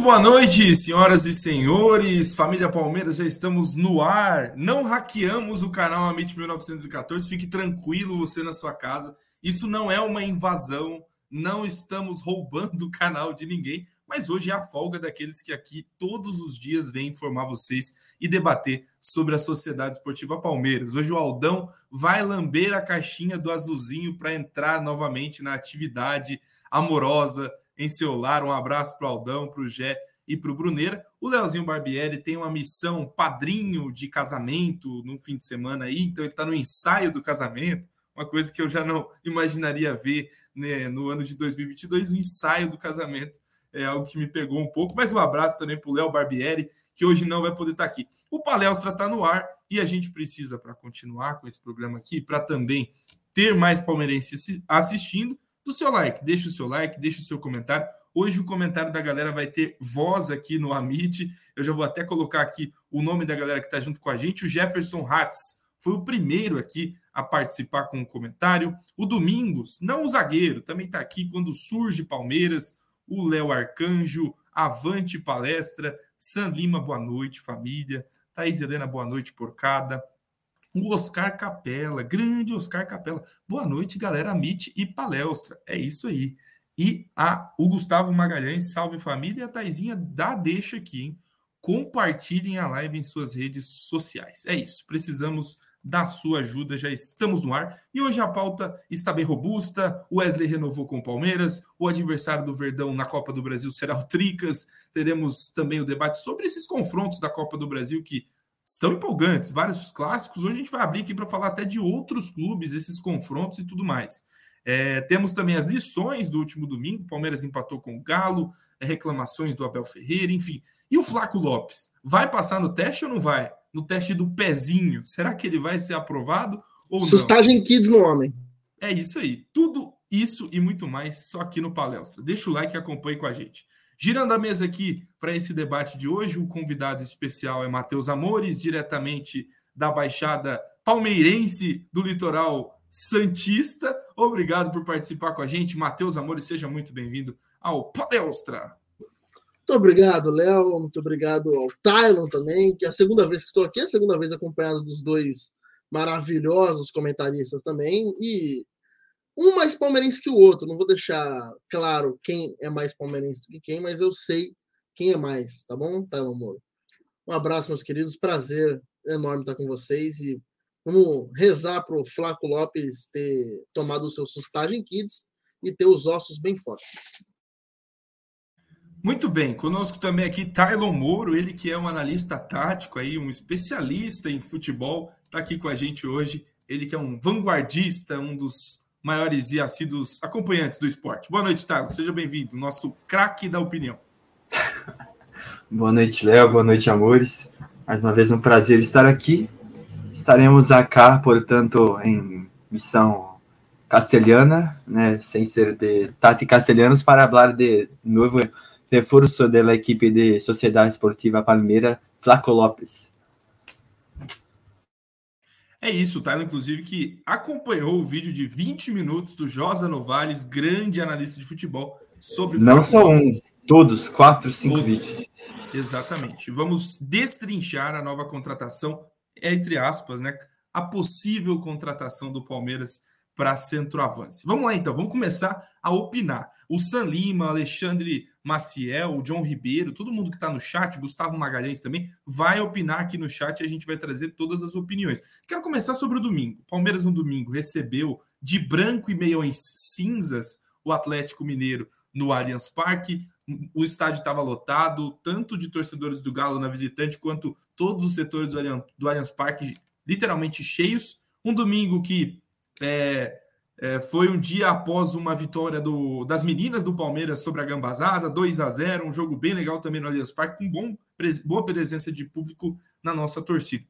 Muito boa noite, senhoras e senhores. Família Palmeiras, já estamos no ar. Não hackeamos o canal Amit 1914. Fique tranquilo você na sua casa. Isso não é uma invasão. Não estamos roubando o canal de ninguém. Mas hoje é a folga daqueles que aqui todos os dias vêm informar vocês e debater sobre a Sociedade Esportiva Palmeiras. Hoje o Aldão vai lamber a caixinha do azulzinho para entrar novamente na atividade amorosa em seu lar. Um abraço para o Aldão, para o Gé e para o Bruneira. O Leozinho Barbieri tem uma missão padrinho de casamento no fim de semana aí, então ele está no ensaio do casamento, uma coisa que eu já não imaginaria ver né, no ano de 2022, o ensaio do casamento é algo que me pegou um pouco. Mas um abraço também para o Léo Barbieri, que hoje não vai poder estar tá aqui. O Palestra está no ar e a gente precisa, para continuar com esse programa aqui, para também ter mais palmeirenses assistindo, do seu like. Deixa o seu like, deixa o seu comentário. Hoje o comentário da galera vai ter voz aqui no Amit. Eu já vou até colocar aqui o nome da galera que está junto com a gente. O Jefferson Hatz foi o primeiro aqui a participar com o comentário. O Domingos, não o zagueiro, também está aqui quando surge Palmeiras. O Léo Arcanjo, Avante Palestra. San Lima, boa noite, família. Thaís Helena, boa noite, porcada o Oscar Capela, grande Oscar Capela. Boa noite, galera, Amit e Palestra. É isso aí. E a, o Gustavo Magalhães, salve família, e a Taizinha dá deixa aqui, hein? Compartilhem a live em suas redes sociais. É isso, precisamos da sua ajuda, já estamos no ar. E hoje a pauta está bem robusta. O Wesley renovou com o Palmeiras, o adversário do Verdão na Copa do Brasil será o Tricas. Teremos também o debate sobre esses confrontos da Copa do Brasil que estão empolgantes, vários clássicos. Hoje a gente vai abrir aqui para falar até de outros clubes, esses confrontos e tudo mais. É, temos também as lições do último domingo. Palmeiras empatou com o Galo, é, reclamações do Abel Ferreira, enfim. E o Flaco Lopes? Vai passar no teste ou não vai? No teste do pezinho. Será que ele vai ser aprovado ou Sustagem não? Kids no homem. É isso aí. Tudo isso e muito mais só aqui no Palestra. Deixa o like e acompanhe com a gente. Girando a mesa aqui para esse debate de hoje, o convidado especial é Matheus Amores, diretamente da Baixada Palmeirense do Litoral Santista. Obrigado por participar com a gente. Matheus Amores, seja muito bem-vindo ao Palestra. Muito obrigado, Léo. Muito obrigado ao Tylon também, que é a segunda vez que estou aqui, é a segunda vez acompanhado dos dois maravilhosos comentaristas também. E um mais palmeirense que o outro. Não vou deixar claro quem é mais palmeirense do que quem, mas eu sei quem é mais, tá bom, Tylon Moro? Um abraço, meus queridos. Prazer enorme estar com vocês e vamos rezar para o Flaco Lopes ter tomado o seu sustagem kids e ter os ossos bem fortes. Muito bem, conosco também aqui Tylon Moro, ele que é um analista tático aí, um especialista em futebol, está aqui com a gente hoje. Ele que é um vanguardista, um dos maiores e assíduos acompanhantes do esporte. Boa noite, Thiago. Seja bem-vindo, nosso craque da opinião. Boa noite, Léo. Boa noite, amores. Mais uma vez um prazer estar aqui. Estaremos acá, portanto, em missão castelhana, né, sem ser de Tati Castelhanos, para falar de novo reforço da equipe de Sociedade Esportiva Palmeira, Flaco Lopes. É isso, o Tyler, inclusive, que acompanhou o vídeo de 20 minutos do Josa Novales, grande analista de futebol, sobre Não só um, todos, quatro, cinco todos. vídeos. Exatamente. Vamos destrinchar a nova contratação, entre aspas, né? A possível contratação do Palmeiras para centroavance. Vamos lá então, vamos começar a opinar. O San Lima, Alexandre Maciel, o John Ribeiro, todo mundo que está no chat, Gustavo Magalhães também, vai opinar aqui no chat e a gente vai trazer todas as opiniões. Quero começar sobre o domingo. Palmeiras no domingo recebeu de branco e meiões cinzas o Atlético Mineiro no Allianz Parque. O estádio estava lotado, tanto de torcedores do Galo na visitante, quanto todos os setores do Allianz, do Allianz Parque literalmente cheios. Um domingo que é, é, foi um dia após uma vitória do, das meninas do Palmeiras sobre a Gambazada, 2 a 0 um jogo bem legal também no Allianz Parque, com bom, boa presença de público na nossa torcida.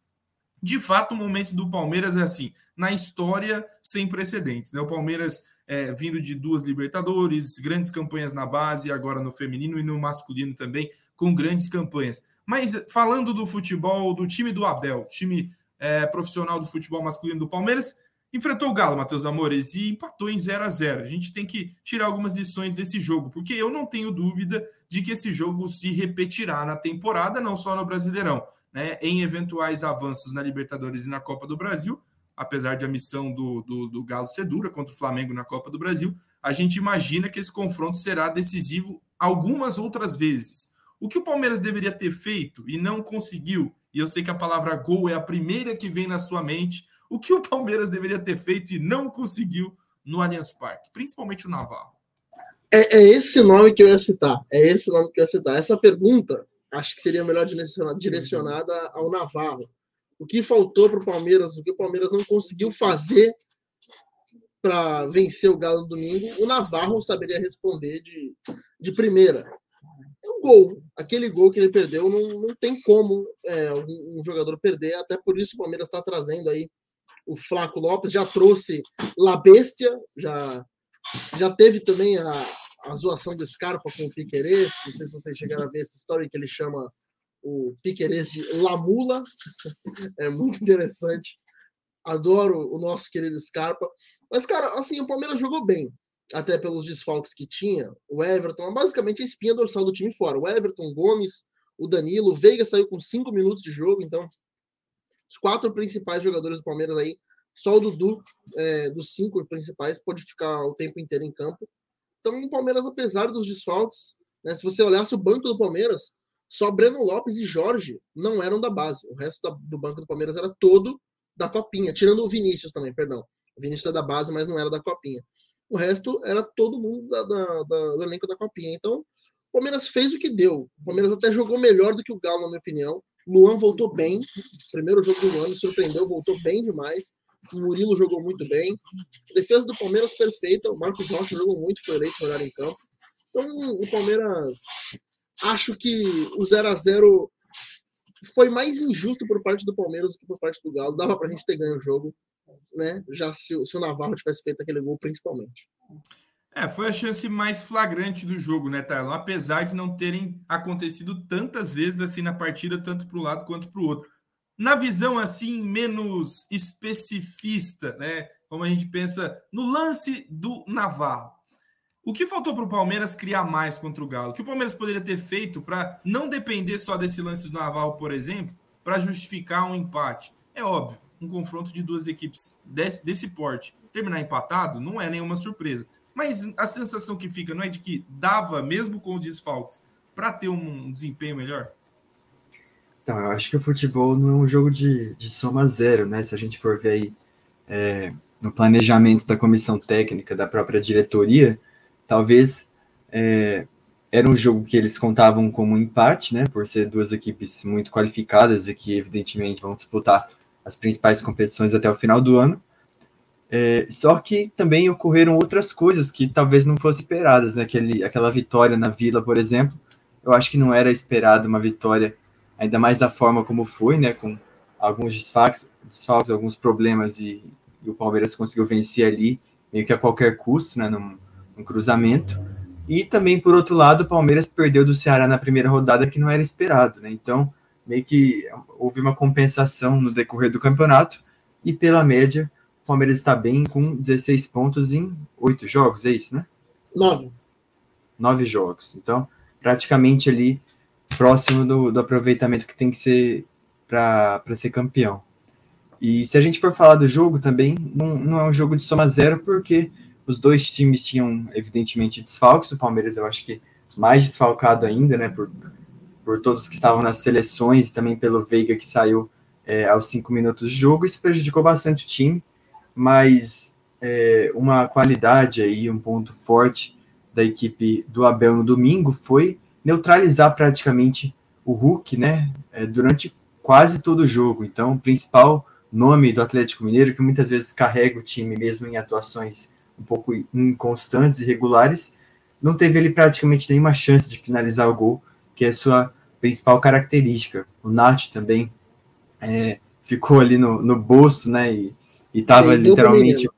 De fato, o momento do Palmeiras é assim, na história sem precedentes. Né? O Palmeiras é, vindo de duas Libertadores, grandes campanhas na base, agora no feminino e no masculino também, com grandes campanhas. Mas falando do futebol, do time do Abel, time é, profissional do futebol masculino do Palmeiras, enfrentou o Galo, Matheus Amores, e empatou em 0 a 0 A gente tem que tirar algumas lições desse jogo, porque eu não tenho dúvida de que esse jogo se repetirá na temporada, não só no Brasileirão, né? Em eventuais avanços na Libertadores e na Copa do Brasil, apesar de a missão do, do, do Galo ser dura contra o Flamengo na Copa do Brasil, a gente imagina que esse confronto será decisivo algumas outras vezes. O que o Palmeiras deveria ter feito e não conseguiu, e eu sei que a palavra gol é a primeira que vem na sua mente, o que o Palmeiras deveria ter feito e não conseguiu no Allianz Parque, principalmente o Navarro? É, é, esse nome que eu ia citar. É esse nome que eu ia citar. Essa pergunta acho que seria melhor direcionada ao Navarro. O que faltou para o Palmeiras, o que o Palmeiras não conseguiu fazer para vencer o Galo no domingo, o Navarro saberia responder de, de primeira. É um gol. Aquele gol que ele perdeu não, não tem como é, um, um jogador perder, até por isso o Palmeiras está trazendo aí o Flaco Lopes, já trouxe La Bestia, já, já teve também a, a zoação do Scarpa com o Piquerez, não sei se vocês chegaram a ver essa história que ele chama o Piquerez de Lamula, é muito interessante. Adoro o nosso querido Scarpa. Mas, cara, assim, o Palmeiras jogou bem, até pelos desfalques que tinha. O Everton, basicamente a espinha dorsal do time fora. O Everton, Gomes, o Danilo, o Veiga saiu com cinco minutos de jogo, então os quatro principais jogadores do Palmeiras aí, só o Dudu, é, dos cinco principais, pode ficar o tempo inteiro em campo. Então, o Palmeiras, apesar dos desfalques, né, se você olhasse o banco do Palmeiras, só Breno Lopes e Jorge não eram da base. O resto da, do banco do Palmeiras era todo da Copinha, tirando o Vinícius também, perdão. O Vinícius é da base, mas não era da Copinha. O resto era todo mundo da, da, da, do elenco da Copinha. Então, o Palmeiras fez o que deu. O Palmeiras até jogou melhor do que o Galo, na minha opinião. Luan voltou bem. Primeiro jogo do me surpreendeu, voltou bem demais. O Murilo jogou muito bem. Defesa do Palmeiras perfeita. O Marcos Rocha jogou muito, foi eleito melhor em campo. Então, o Palmeiras. Acho que o 0 a 0 foi mais injusto por parte do Palmeiras do que por parte do Galo. Dava pra gente ter ganho o jogo, né? Já se, se o Navarro tivesse feito aquele gol, principalmente. É, foi a chance mais flagrante do jogo, né, Tarlon? Apesar de não terem acontecido tantas vezes assim na partida, tanto para um lado quanto para o outro. Na visão assim menos especificista, né? Como a gente pensa no lance do Navarro. O que faltou para o Palmeiras criar mais contra o Galo? O que o Palmeiras poderia ter feito para não depender só desse lance do Navarro, por exemplo, para justificar um empate? É óbvio, um confronto de duas equipes desse, desse porte terminar empatado não é nenhuma surpresa. Mas a sensação que fica não é de que dava, mesmo com os desfalques, para ter um desempenho melhor? Então, eu acho que o futebol não é um jogo de, de soma zero, né? Se a gente for ver aí é, no planejamento da comissão técnica, da própria diretoria, talvez é, era um jogo que eles contavam como um empate, né? Por ser duas equipes muito qualificadas e que, evidentemente, vão disputar as principais competições até o final do ano. É, só que também ocorreram outras coisas que talvez não fossem esperadas, né? Aquele, aquela vitória na Vila, por exemplo, eu acho que não era esperado uma vitória, ainda mais da forma como foi, né? Com alguns desfalques, desfalques alguns problemas e, e, o Palmeiras conseguiu vencer ali, meio que a qualquer custo, né? Num, num cruzamento. E também, por outro lado, o Palmeiras perdeu do Ceará na primeira rodada, que não era esperado, né? Então, meio que houve uma compensação no decorrer do campeonato e pela média Palmeiras está bem com 16 pontos em oito jogos, é isso, né? Nove. Nove jogos. Então, praticamente ali próximo do, do aproveitamento que tem que ser para ser campeão. E se a gente for falar do jogo também, não, não é um jogo de soma zero, porque os dois times tinham, evidentemente, desfalques. O Palmeiras, eu acho que mais desfalcado ainda, né? Por, por todos que estavam nas seleções e também pelo Veiga que saiu é, aos cinco minutos de jogo. Isso prejudicou bastante o time, mas é, uma qualidade aí, um ponto forte da equipe do Abel no domingo foi neutralizar praticamente o Hulk, né? É, durante quase todo o jogo. Então, o principal nome do Atlético Mineiro, que muitas vezes carrega o time mesmo em atuações um pouco inconstantes e irregulares, não teve ele praticamente nenhuma chance de finalizar o gol, que é sua principal característica. O Nath também é, ficou ali no, no bolso, né? E estava literalmente.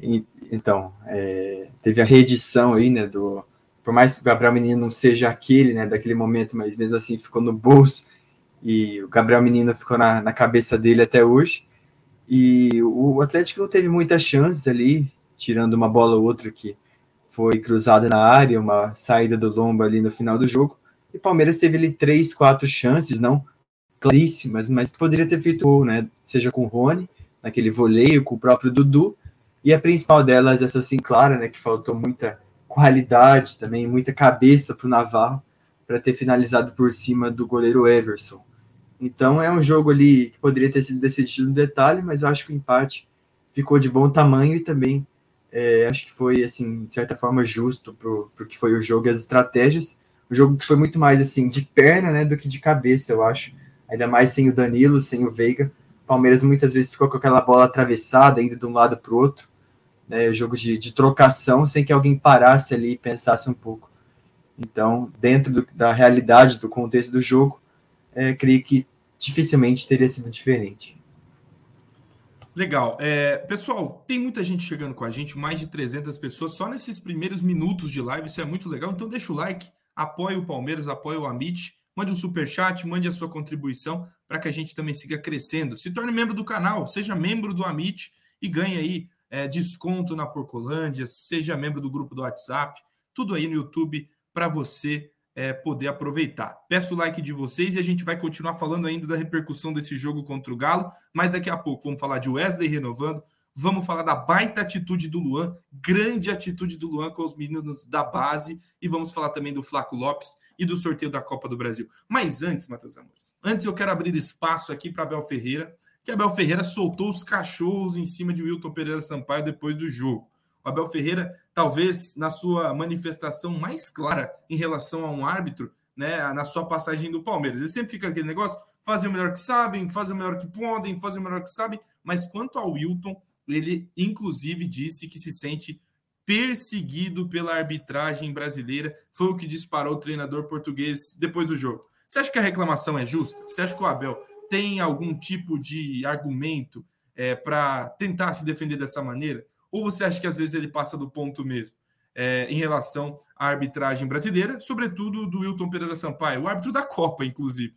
E, então, é, teve a reedição aí, né? Do, por mais que o Gabriel Menino não seja aquele, né? Daquele momento, mas mesmo assim ficou no bolso e o Gabriel Menino ficou na, na cabeça dele até hoje. E o Atlético não teve muitas chances ali, tirando uma bola ou outra que foi cruzada na área, uma saída do Lomba ali no final do jogo. E o Palmeiras teve ali três, quatro chances, não claríssimas, mas que poderia ter feito gol, né? Seja com o Rony, naquele voleio, com o próprio Dudu, e a principal delas, essa assim clara, né? Que faltou muita qualidade também, muita cabeça para o Navarro para ter finalizado por cima do goleiro Everson. Então é um jogo ali que poderia ter sido decidido no detalhe, mas eu acho que o empate ficou de bom tamanho e também é, acho que foi, assim, de certa forma, justo para o que foi o jogo e as estratégias. O jogo que foi muito mais, assim, de perna, né, do que de cabeça, eu acho. Ainda mais sem o Danilo, sem o Veiga. Palmeiras muitas vezes ficou com aquela bola atravessada, indo de um lado para o outro. Né, jogo de, de trocação, sem que alguém parasse ali e pensasse um pouco. Então, dentro do, da realidade, do contexto do jogo, é, creio que dificilmente teria sido diferente. Legal. É, pessoal, tem muita gente chegando com a gente, mais de 300 pessoas, só nesses primeiros minutos de live, isso é muito legal. Então deixa o like, apoie o Palmeiras, apoie o Amit, mande um super chat, mande a sua contribuição para que a gente também siga crescendo. Se torne membro do canal, seja membro do Amit e ganhe aí é, desconto na Porcolândia, seja membro do grupo do WhatsApp, tudo aí no YouTube para você é, poder aproveitar. Peço o like de vocês e a gente vai continuar falando ainda da repercussão desse jogo contra o Galo, mas daqui a pouco vamos falar de Wesley renovando, vamos falar da baita atitude do Luan, grande atitude do Luan com os meninos da base e vamos falar também do Flaco Lopes e do sorteio da Copa do Brasil. Mas antes, Matheus Amores, antes eu quero abrir espaço aqui para Abel Ferreira, que Abel Ferreira soltou os cachorros em cima de Wilton Pereira Sampaio depois do jogo. O Abel Ferreira, talvez na sua manifestação mais clara em relação a um árbitro, né, na sua passagem do Palmeiras. Ele sempre fica aquele negócio, fazem o melhor que sabem, fazem o melhor que podem, fazem o melhor que sabem, mas quanto ao Wilton, ele inclusive disse que se sente perseguido pela arbitragem brasileira, foi o que disparou o treinador português depois do jogo. Você acha que a reclamação é justa? Você acha que o Abel tem algum tipo de argumento é, para tentar se defender dessa maneira? Ou você acha que às vezes ele passa do ponto mesmo? É, em relação à arbitragem brasileira, sobretudo do Wilton Pereira Sampaio, o árbitro da Copa, inclusive.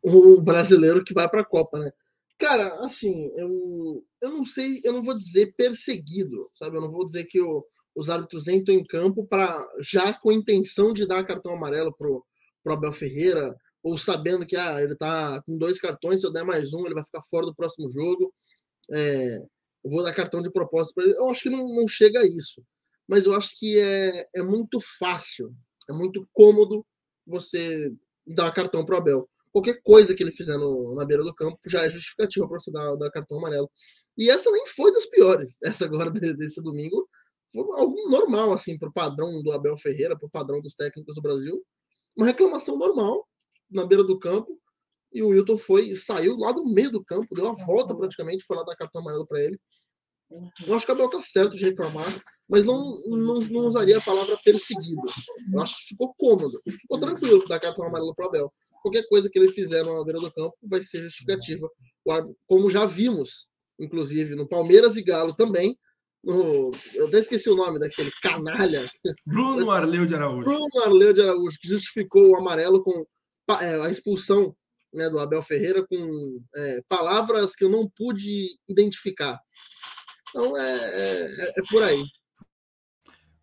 O brasileiro que vai para a Copa, né? Cara, assim, eu, eu não sei, eu não vou dizer perseguido, sabe? Eu não vou dizer que o, os árbitros entram em campo para já com a intenção de dar cartão amarelo pro, pro Abel Ferreira, ou sabendo que ah, ele tá com dois cartões, se eu der mais um, ele vai ficar fora do próximo jogo. É, eu vou dar cartão de propósito para ele. Eu acho que não, não chega a isso. Mas eu acho que é, é muito fácil, é muito cômodo você dar cartão para o Abel. Qualquer coisa que ele fizer no, na beira do campo já é justificativa para você dar, dar cartão amarelo. E essa nem foi das piores. Essa agora desse domingo foi algo normal, assim, para o padrão do Abel Ferreira, para o padrão dos técnicos do Brasil. Uma reclamação normal na beira do campo. E o Wilton foi, saiu lá do meio do campo, deu uma volta praticamente, foi lá dar cartão amarelo para ele. Eu acho que o Abel tá certo de reclamar, mas não, não, não, usaria a palavra perseguido. Eu acho que ficou cômodo, ficou tranquilo dar cartão amarelo para o Abel. Qualquer coisa que ele fizer na beira do campo vai ser justificativa. Como já vimos, inclusive, no Palmeiras e Galo também. No, eu até esqueci o nome daquele canalha. Bruno Arleu de Araújo. Bruno Arleu de Araújo, que justificou o amarelo com é, a expulsão né, do Abel Ferreira com é, palavras que eu não pude identificar. Então é, é, é por aí.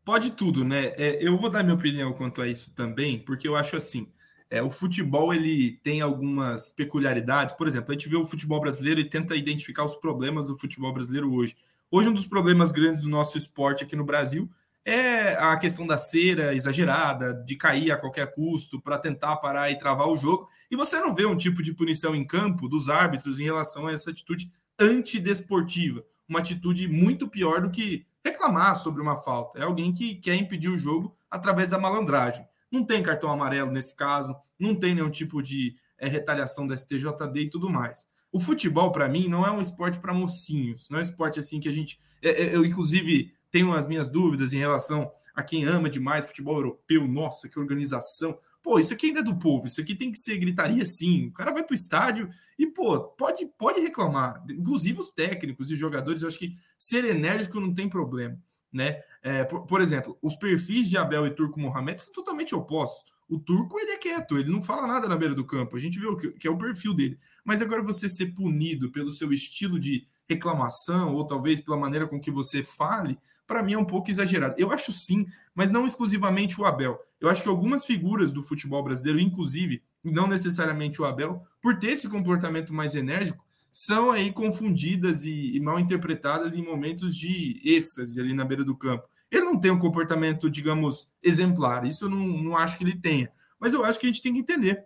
Pode tudo, né? É, eu vou dar minha opinião quanto a isso também, porque eu acho assim. É, o futebol ele tem algumas peculiaridades. Por exemplo, a gente vê o futebol brasileiro e tenta identificar os problemas do futebol brasileiro hoje. Hoje, um dos problemas grandes do nosso esporte aqui no Brasil é a questão da cera exagerada, de cair a qualquer custo para tentar parar e travar o jogo. E você não vê um tipo de punição em campo dos árbitros em relação a essa atitude antidesportiva, uma atitude muito pior do que reclamar sobre uma falta. É alguém que quer impedir o jogo através da malandragem. Não tem cartão amarelo nesse caso, não tem nenhum tipo de é, retaliação da STJD e tudo mais. O futebol, para mim, não é um esporte para mocinhos, não é um esporte assim que a gente. É, é, eu, inclusive, tenho as minhas dúvidas em relação a quem ama demais futebol europeu. Nossa, que organização. Pô, isso aqui ainda é do povo, isso aqui tem que ser gritaria sim. O cara vai para o estádio e, pô, pode, pode reclamar. Inclusive os técnicos e os jogadores, eu acho que ser enérgico não tem problema. Né? É, por, por, exemplo, os perfis de Abel e Turco Mohamed são totalmente opostos. O turco ele é quieto, ele não fala nada na beira do campo. A gente o que, que é o perfil dele. Mas agora você ser punido pelo seu estilo de reclamação, ou talvez pela maneira com que você fale, para mim é um pouco exagerado. Eu acho sim, mas não exclusivamente o Abel. Eu acho que algumas figuras do futebol brasileiro, inclusive, não necessariamente o Abel, por ter esse comportamento mais enérgico, são aí confundidas e, e mal interpretadas em momentos de êxtase ali na beira do campo. Ele não tem um comportamento, digamos, exemplar. Isso eu não, não acho que ele tenha. Mas eu acho que a gente tem que entender.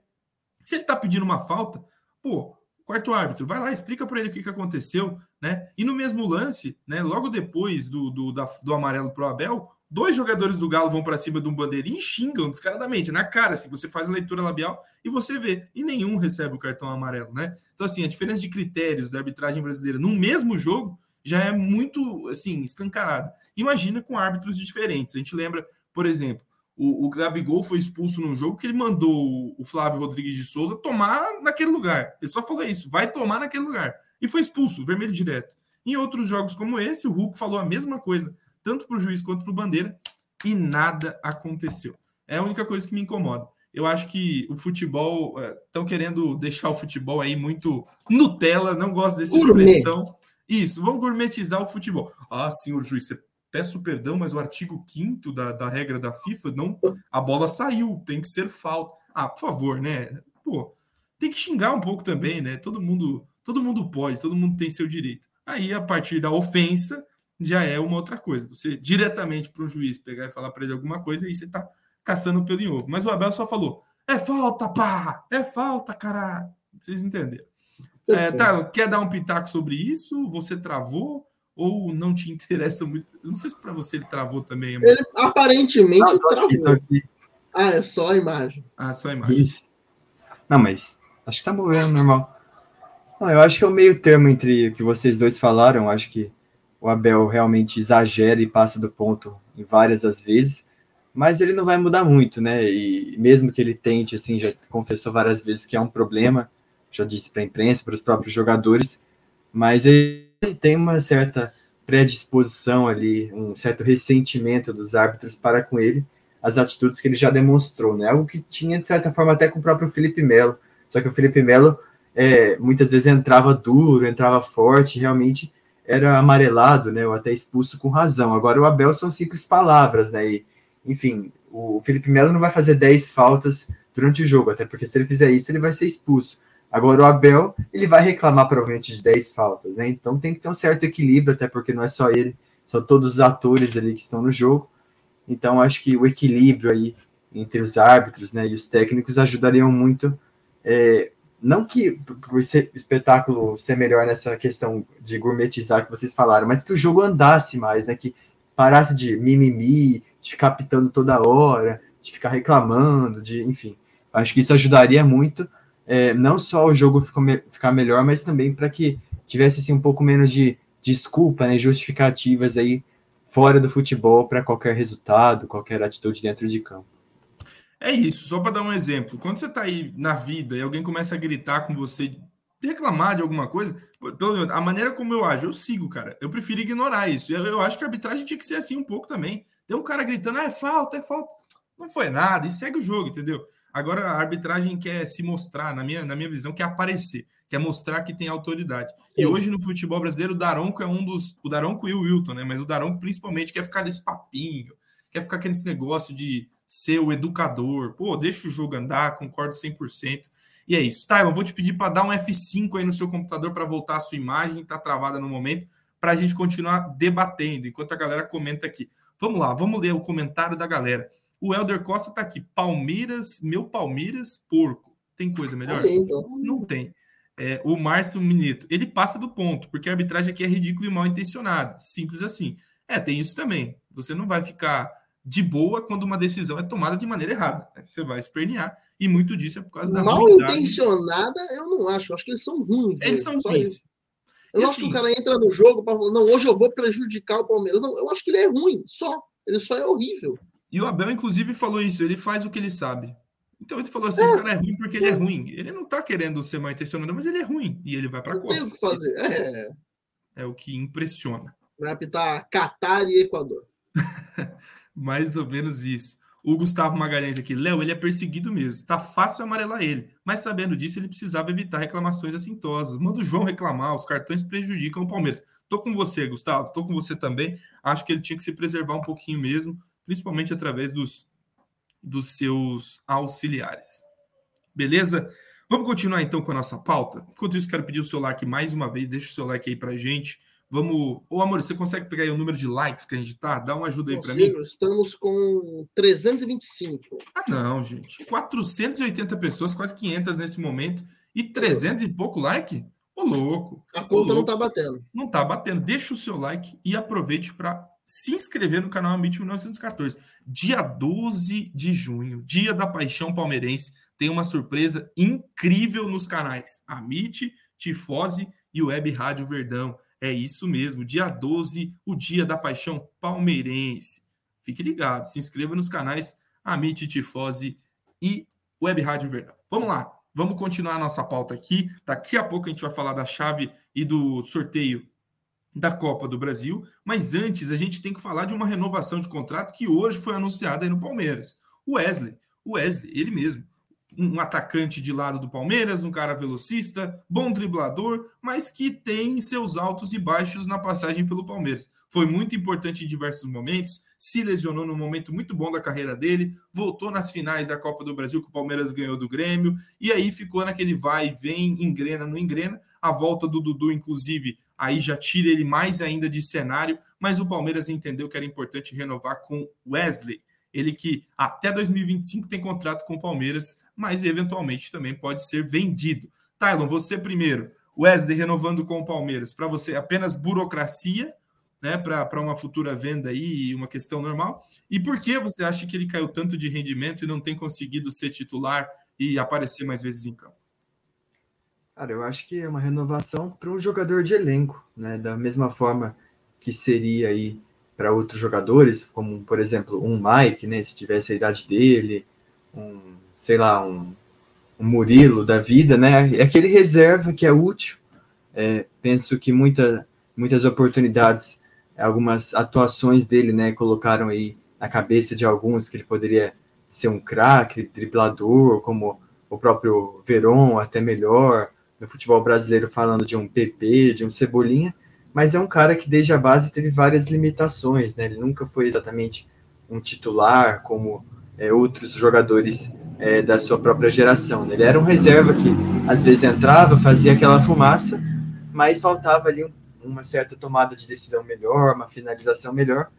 Se ele está pedindo uma falta, pô, quarto árbitro, vai lá, explica para ele o que, que aconteceu, né? E no mesmo lance, né, logo depois do, do, da, do amarelo pro Abel, dois jogadores do Galo vão para cima de um bandeirinho e xingam descaradamente, na cara, assim, você faz a leitura labial e você vê, e nenhum recebe o cartão amarelo, né? Então, assim, a diferença de critérios da arbitragem brasileira no mesmo jogo já é muito, assim, escancarada. Imagina com árbitros diferentes. A gente lembra, por exemplo, o, o Gabigol foi expulso num jogo que ele mandou o Flávio Rodrigues de Souza tomar naquele lugar. Ele só falou isso, vai tomar naquele lugar. E foi expulso, vermelho direto. Em outros jogos como esse, o Hulk falou a mesma coisa, tanto para o juiz quanto para o Bandeira, e nada aconteceu. É a única coisa que me incomoda. Eu acho que o futebol estão é, querendo deixar o futebol aí muito Nutella, não gosto dessa expressão. Isso, vão gourmetizar o futebol. Ah, senhor juiz, você peço perdão, mas o artigo 5 da, da regra da FIFA, não, a bola saiu, tem que ser falta. Ah, por favor, né? Pô, tem que xingar um pouco também, né? Todo mundo, todo mundo pode, todo mundo tem seu direito. Aí, a partir da ofensa, já é uma outra coisa. Você diretamente para o juiz pegar e falar para ele alguma coisa, aí você está caçando pelo em ovo. Mas o Abel só falou: é falta, pá! É falta, caralho. Vocês entenderam? É, tá, quer dar um pitaco sobre isso? Você travou? Ou não te interessa muito? Não sei se para você ele travou também. Ele aparentemente ah, travou. Aqui, aqui. Ah, é só a imagem. Ah, só a imagem. Isso. Não, mas acho que tá movendo normal. Não, eu acho que é o meio termo entre o que vocês dois falaram. Acho que o Abel realmente exagera e passa do ponto em várias das vezes, mas ele não vai mudar muito, né? E mesmo que ele tente, assim, já confessou várias vezes que é um problema, já disse para a imprensa, para os próprios jogadores, mas ele tem uma certa predisposição ali, um certo ressentimento dos árbitros para com ele, as atitudes que ele já demonstrou, né? Algo que tinha, de certa forma, até com o próprio Felipe Melo. Só que o Felipe Melo é, muitas vezes entrava duro, entrava forte, realmente era amarelado, né? Ou até expulso com razão. Agora o Abel são simples palavras, né? E, enfim, o Felipe Melo não vai fazer 10 faltas durante o jogo, até porque se ele fizer isso, ele vai ser expulso. Agora, o Abel, ele vai reclamar provavelmente de 10 faltas, né? Então tem que ter um certo equilíbrio, até porque não é só ele, são todos os atores ali que estão no jogo. Então, acho que o equilíbrio aí entre os árbitros né, e os técnicos ajudariam muito. É, não que o espetáculo ser melhor nessa questão de gourmetizar que vocês falaram, mas que o jogo andasse mais, né? Que parasse de mimimi, de ficar pitando toda hora, de ficar reclamando, de enfim. Acho que isso ajudaria muito é, não só o jogo ficar melhor, mas também para que tivesse assim, um pouco menos de desculpa, né, justificativas aí fora do futebol para qualquer resultado, qualquer atitude dentro de campo. É isso, só para dar um exemplo. Quando você está aí na vida e alguém começa a gritar com você, reclamar de alguma coisa, a maneira como eu ajo, eu sigo, cara. Eu prefiro ignorar isso. Eu, eu acho que a arbitragem tinha que ser assim um pouco também. Tem um cara gritando, ah, é falta, é falta. Não foi nada, e segue o jogo, entendeu? Agora a arbitragem quer se mostrar, na minha, na minha visão, quer aparecer, quer mostrar que tem autoridade. E hoje no futebol brasileiro, o Daronco é um dos. O Daronco e o Wilton, né? Mas o Daronco principalmente quer ficar nesse papinho, quer ficar aquele negócio de ser o educador. Pô, deixa o jogo andar, concordo 100%. E é isso. Tá, eu vou te pedir para dar um F5 aí no seu computador para voltar a sua imagem, tá travada no momento, para a gente continuar debatendo, enquanto a galera comenta aqui. Vamos lá, vamos ler o comentário da galera. O Helder Costa tá aqui. Palmeiras, meu Palmeiras, porco. Tem coisa melhor? então. Não tem. É, o Márcio Minito, ele passa do ponto, porque a arbitragem aqui é ridícula e mal intencionada. Simples assim. É, tem isso também. Você não vai ficar de boa quando uma decisão é tomada de maneira errada. Né? Você vai espernear, e muito disso é por causa da. Mal intencionada, eu não acho. Eu acho que eles são ruins. Eles né? são ruins. Isso. Eu e acho assim, que o cara entra no jogo para falar, não, hoje eu vou prejudicar o Palmeiras. Não, eu acho que ele é ruim, só. Ele só é horrível. E o Abel, inclusive, falou isso. Ele faz o que ele sabe. Então ele falou assim: é, o cara é ruim porque ele é ruim. Ele não tá querendo ser mal intencionado, mas ele é ruim. E ele vai para a Copa. Tem o que fazer. É. é o que impressiona. Vai apitar Catar e Equador. Mais ou menos isso. O Gustavo Magalhães aqui, Léo, ele é perseguido mesmo. Tá fácil amarelar ele. Mas sabendo disso, ele precisava evitar reclamações assintosas. Manda o João reclamar, os cartões prejudicam o Palmeiras. Tô com você, Gustavo, tô com você também. Acho que ele tinha que se preservar um pouquinho mesmo, principalmente através dos, dos seus auxiliares. Beleza? Vamos continuar então com a nossa pauta? Enquanto isso, quero pedir o seu like mais uma vez. Deixa o seu like aí pra gente Vamos. Ô, amor, você consegue pegar aí o número de likes que a gente tá? Dá uma ajuda aí para mim. Estamos com 325. Ah, não, gente. 480 pessoas, quase 500 nesse momento. E 300 e pouco like? Ô, louco. A conta louco. não tá batendo. Não tá batendo. Deixa o seu like e aproveite para se inscrever no canal Amit 1914. Dia 12 de junho, dia da paixão palmeirense, tem uma surpresa incrível nos canais Amit, Tifose e Web Rádio Verdão. É isso mesmo, dia 12, o dia da paixão palmeirense. Fique ligado, se inscreva nos canais Amit Tifose e Web Rádio Verdão. Vamos lá, vamos continuar a nossa pauta aqui. Daqui a pouco a gente vai falar da chave e do sorteio da Copa do Brasil, mas antes a gente tem que falar de uma renovação de contrato que hoje foi anunciada aí no Palmeiras. O Wesley, o Wesley, ele mesmo, um atacante de lado do Palmeiras, um cara velocista, bom driblador, mas que tem seus altos e baixos na passagem pelo Palmeiras. Foi muito importante em diversos momentos, se lesionou num momento muito bom da carreira dele, voltou nas finais da Copa do Brasil que o Palmeiras ganhou do Grêmio, e aí ficou naquele vai vem, engrena, não engrena. A volta do Dudu, inclusive, aí já tira ele mais ainda de cenário, mas o Palmeiras entendeu que era importante renovar com Wesley. Ele que até 2025 tem contrato com o Palmeiras, mas eventualmente também pode ser vendido. Tylon, você primeiro. Wesley renovando com o Palmeiras. Para você, apenas burocracia, né? Para uma futura venda aí, uma questão normal. E por que você acha que ele caiu tanto de rendimento e não tem conseguido ser titular e aparecer mais vezes em campo? Cara, eu acho que é uma renovação para um jogador de elenco, né? Da mesma forma que seria aí para outros jogadores, como por exemplo um Mike, né, se tivesse a idade dele, um, sei lá, um, um Murilo da vida, né, é aquele reserva que é útil. É, penso que muita, muitas oportunidades, algumas atuações dele, né, colocaram aí na cabeça de alguns que ele poderia ser um craque, driblador, como o próprio Veron, até melhor, no futebol brasileiro falando de um PP, de um Cebolinha, mas é um cara que desde a base teve várias limitações, né? Ele nunca foi exatamente um titular como é, outros jogadores é, da sua própria geração. Né? Ele era um reserva que às vezes entrava, fazia aquela fumaça, mas faltava ali um, uma certa tomada de decisão melhor, uma finalização melhor,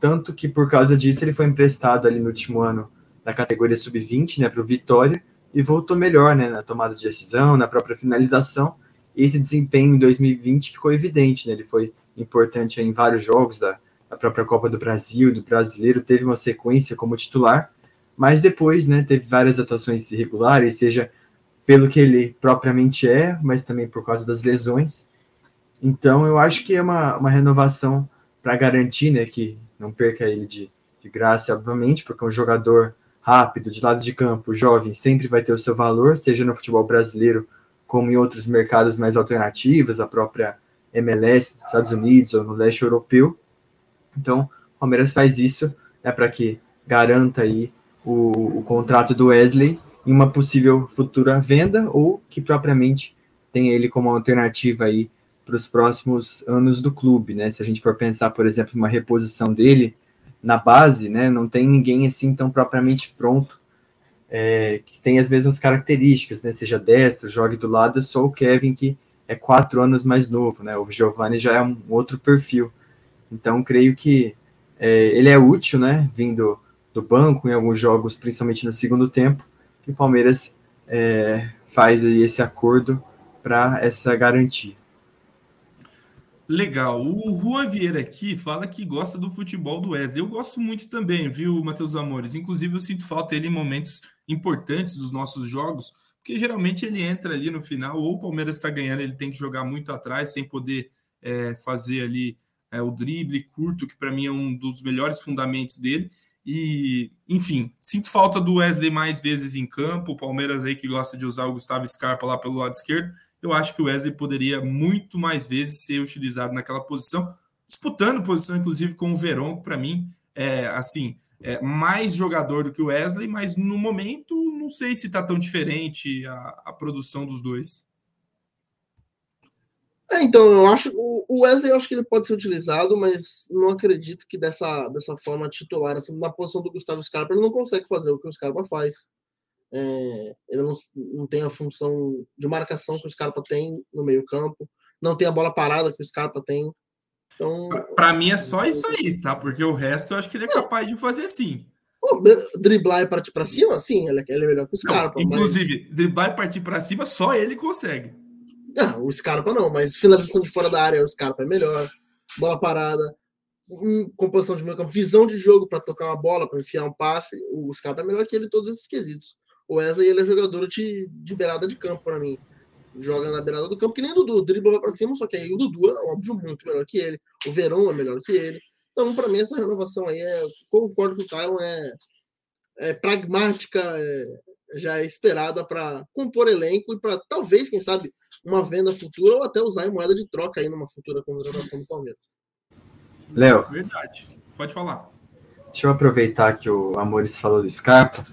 tanto que por causa disso ele foi emprestado ali no último ano da categoria sub-20, né, para o Vitória, e voltou melhor, né, na tomada de decisão, na própria finalização, esse desempenho em 2020 ficou evidente, né? Ele foi importante em vários jogos da, da própria Copa do Brasil, do Brasileiro, teve uma sequência como titular, mas depois, né, teve várias atuações irregulares, seja pelo que ele propriamente é, mas também por causa das lesões. Então, eu acho que é uma, uma renovação para garantir, né, que não perca ele de, de graça, obviamente, porque um jogador rápido, de lado de campo, jovem, sempre vai ter o seu valor, seja no futebol brasileiro como em outros mercados mais alternativos, a própria MLS dos Estados Unidos ou no leste europeu. Então, o Palmeiras faz isso né, para que garanta aí o, o, contrato do Wesley em uma possível futura venda ou que propriamente tenha ele como alternativa aí para os próximos anos do clube, né? Se a gente for pensar, por exemplo, uma reposição dele na base, né, não tem ninguém assim tão propriamente pronto é, que tem as mesmas características, né, seja destro, jogue do lado, é só o Kevin que é quatro anos mais novo, né, o Giovanni já é um outro perfil, então creio que é, ele é útil, né, vindo do banco em alguns jogos, principalmente no segundo tempo, que o Palmeiras é, faz aí esse acordo para essa garantia. Legal. O Juan Vieira aqui fala que gosta do futebol do Wesley. Eu gosto muito também, viu, Matheus Amores? Inclusive, eu sinto falta dele em momentos importantes dos nossos jogos, porque geralmente ele entra ali no final, ou o Palmeiras está ganhando, ele tem que jogar muito atrás, sem poder é, fazer ali é, o drible curto, que para mim é um dos melhores fundamentos dele. E, enfim, sinto falta do Wesley mais vezes em campo. O Palmeiras aí que gosta de usar o Gustavo Scarpa lá pelo lado esquerdo eu acho que o Wesley poderia muito mais vezes ser utilizado naquela posição, disputando posição, inclusive, com o Verón, que para mim é assim, é mais jogador do que o Wesley, mas no momento não sei se está tão diferente a, a, produção dos dois. É, então, eu acho o Wesley eu acho que ele pode ser utilizado, mas não acredito que dessa, dessa forma titular, assim, na posição do Gustavo Scarpa, ele não consegue fazer o que o Scarpa faz. É, ele não, não tem a função de marcação que o Scarpa tem no meio-campo, não tem a bola parada que o Scarpa tem. Então, para mim é só isso aí, tá? Porque o resto eu acho que ele é capaz de fazer sim. driblar e partir para cima, sim, ele, é, ele é melhor que o Scarpa. Não, inclusive, mas... driblar e partir para cima, só ele consegue. Não, o Scarpa não, mas finalização de fora da área, o Scarpa é melhor. Bola parada, composição de meio campo, visão de jogo para tocar uma bola, para enfiar um passe, o Scarpa é melhor que ele em todos esses quesitos. O Wesley ele é jogador de, de beirada de campo para mim. Joga na beirada do campo, que nem o Dudu. Dribla vai para cima, só que aí o Dudu é, óbvio, muito melhor que ele. O Verão é melhor que ele. Então, para mim, essa renovação aí, é, concordo com o Tylon, é, é pragmática, é, já é esperada para compor elenco e para talvez, quem sabe, uma venda futura ou até usar em moeda de troca aí numa futura contratação do Palmeiras. Léo. Verdade. Pode falar. Deixa eu aproveitar que o Amores falou do Scarpa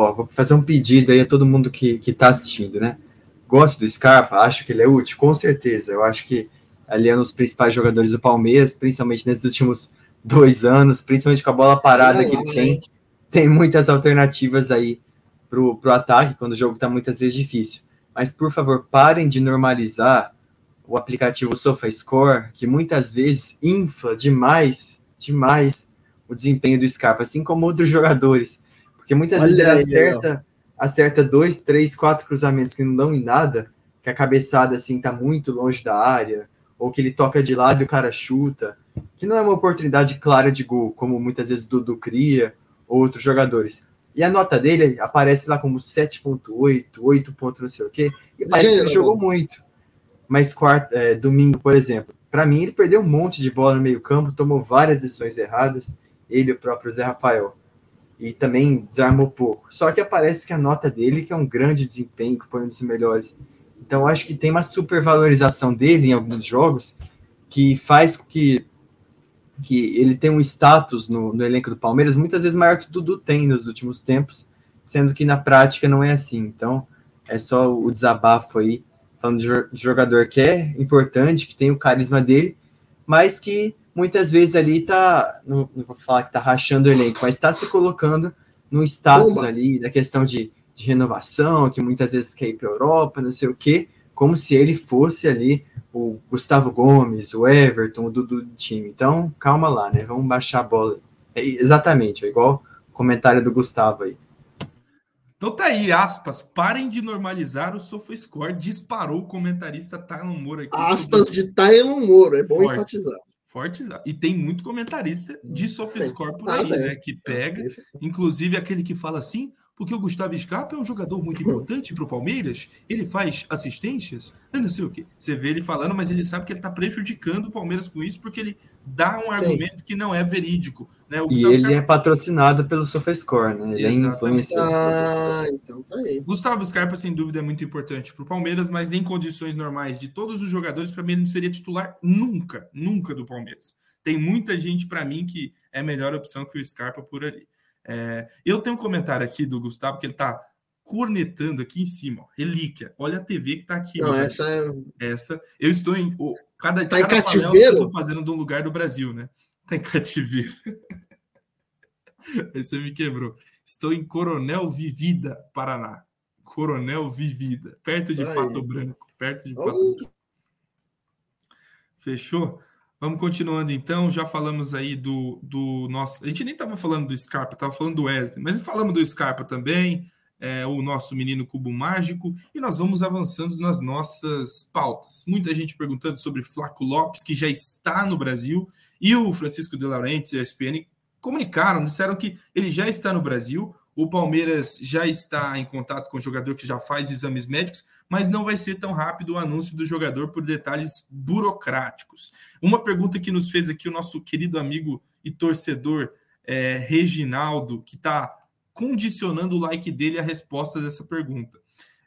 Ó, vou fazer um pedido aí a todo mundo que, que tá assistindo, né? Gosto do Scarpa, acho que ele é útil, com certeza. Eu acho que ele é um dos principais jogadores do Palmeiras, principalmente nesses últimos dois anos, principalmente com a bola parada que ele tem. Tem muitas alternativas aí pro, ataque, quando o jogo tá muitas vezes difícil. Mas, por favor, parem de normalizar o aplicativo SofaScore, que muitas vezes infla demais, demais o desempenho do Scarpa, assim como outros jogadores. Porque muitas Olha vezes ele acerta, acerta dois, três, quatro cruzamentos que não dão em nada, que a cabeçada assim tá muito longe da área, ou que ele toca de lado e o cara chuta, que não é uma oportunidade clara de gol, como muitas vezes o Dudu cria, ou outros jogadores. E a nota dele aparece lá como 7.8, 8. não sei o quê, e parece que ele jogou muito. Mas quarto, é, domingo, por exemplo, para mim ele perdeu um monte de bola no meio campo, tomou várias decisões erradas, ele e o próprio Zé Rafael e também desarmou pouco. Só que aparece que a nota dele, que é um grande desempenho, que foi um dos melhores. Então, acho que tem uma supervalorização dele em alguns jogos que faz com que, que ele tenha um status no, no elenco do Palmeiras muitas vezes maior que o Dudu tem nos últimos tempos, sendo que na prática não é assim. Então, é só o desabafo aí, falando de jogador que é importante, que tem o carisma dele, mas que muitas vezes ali tá, não, não vou falar que tá rachando o elenco, mas está se colocando no status ali da questão de, de renovação, que muitas vezes quer ir para a Europa, não sei o quê, como se ele fosse ali o Gustavo Gomes, o Everton, o Dudu do time. Então, calma lá, né? Vamos baixar a bola. É, exatamente, é igual o comentário do Gustavo aí. Então tá aí, aspas, parem de normalizar o SofaScore, disparou o comentarista Tylon Moura aqui. Aspas sobre... de Tylon Moura, é bom Forte. enfatizar fortes. E tem muito comentarista de SofaScore por aí, né? Que pega, inclusive aquele que fala assim, porque o Gustavo Scarpa é um jogador muito importante para o Palmeiras, ele faz assistências, eu não sei o que. Você vê ele falando, mas ele sabe que ele está prejudicando o Palmeiras com isso, porque ele dá um argumento Sim. que não é verídico. Né? e ele Scarpa... é patrocinado pelo SofaScore, né? Ele é Exatamente. é influenciado. Ah, então tá aí. Gustavo Scarpa, sem dúvida, é muito importante para o Palmeiras, mas em condições normais de todos os jogadores, para mim, ele não seria titular nunca, nunca do Palmeiras. Tem muita gente, para mim, que é melhor opção que o Scarpa por ali. É, eu tenho um comentário aqui do Gustavo que ele está cornetando aqui em cima, ó, relíquia. Olha a TV que está aqui. Não, essa é... essa. Eu estou em. Oh, cada tá cada em cativeiro? Eu fazendo de um lugar do Brasil, né? Tá em cativeiro. Esse me quebrou. Estou em Coronel Vivida, Paraná. Coronel Vivida, perto de Aí. Pato Branco. Perto de Pato oh. Branco. Fechou? Vamos continuando então. Já falamos aí do, do nosso. A gente nem estava falando do Scarpa, estava falando do Wesley, mas falamos do Scarpa também, é, o nosso menino cubo mágico, e nós vamos avançando nas nossas pautas. Muita gente perguntando sobre Flaco Lopes, que já está no Brasil, e o Francisco de Laurentiis e a ESPN comunicaram, disseram que ele já está no Brasil. O Palmeiras já está em contato com o jogador que já faz exames médicos, mas não vai ser tão rápido o anúncio do jogador por detalhes burocráticos. Uma pergunta que nos fez aqui o nosso querido amigo e torcedor é, Reginaldo, que está condicionando o like dele à resposta dessa pergunta.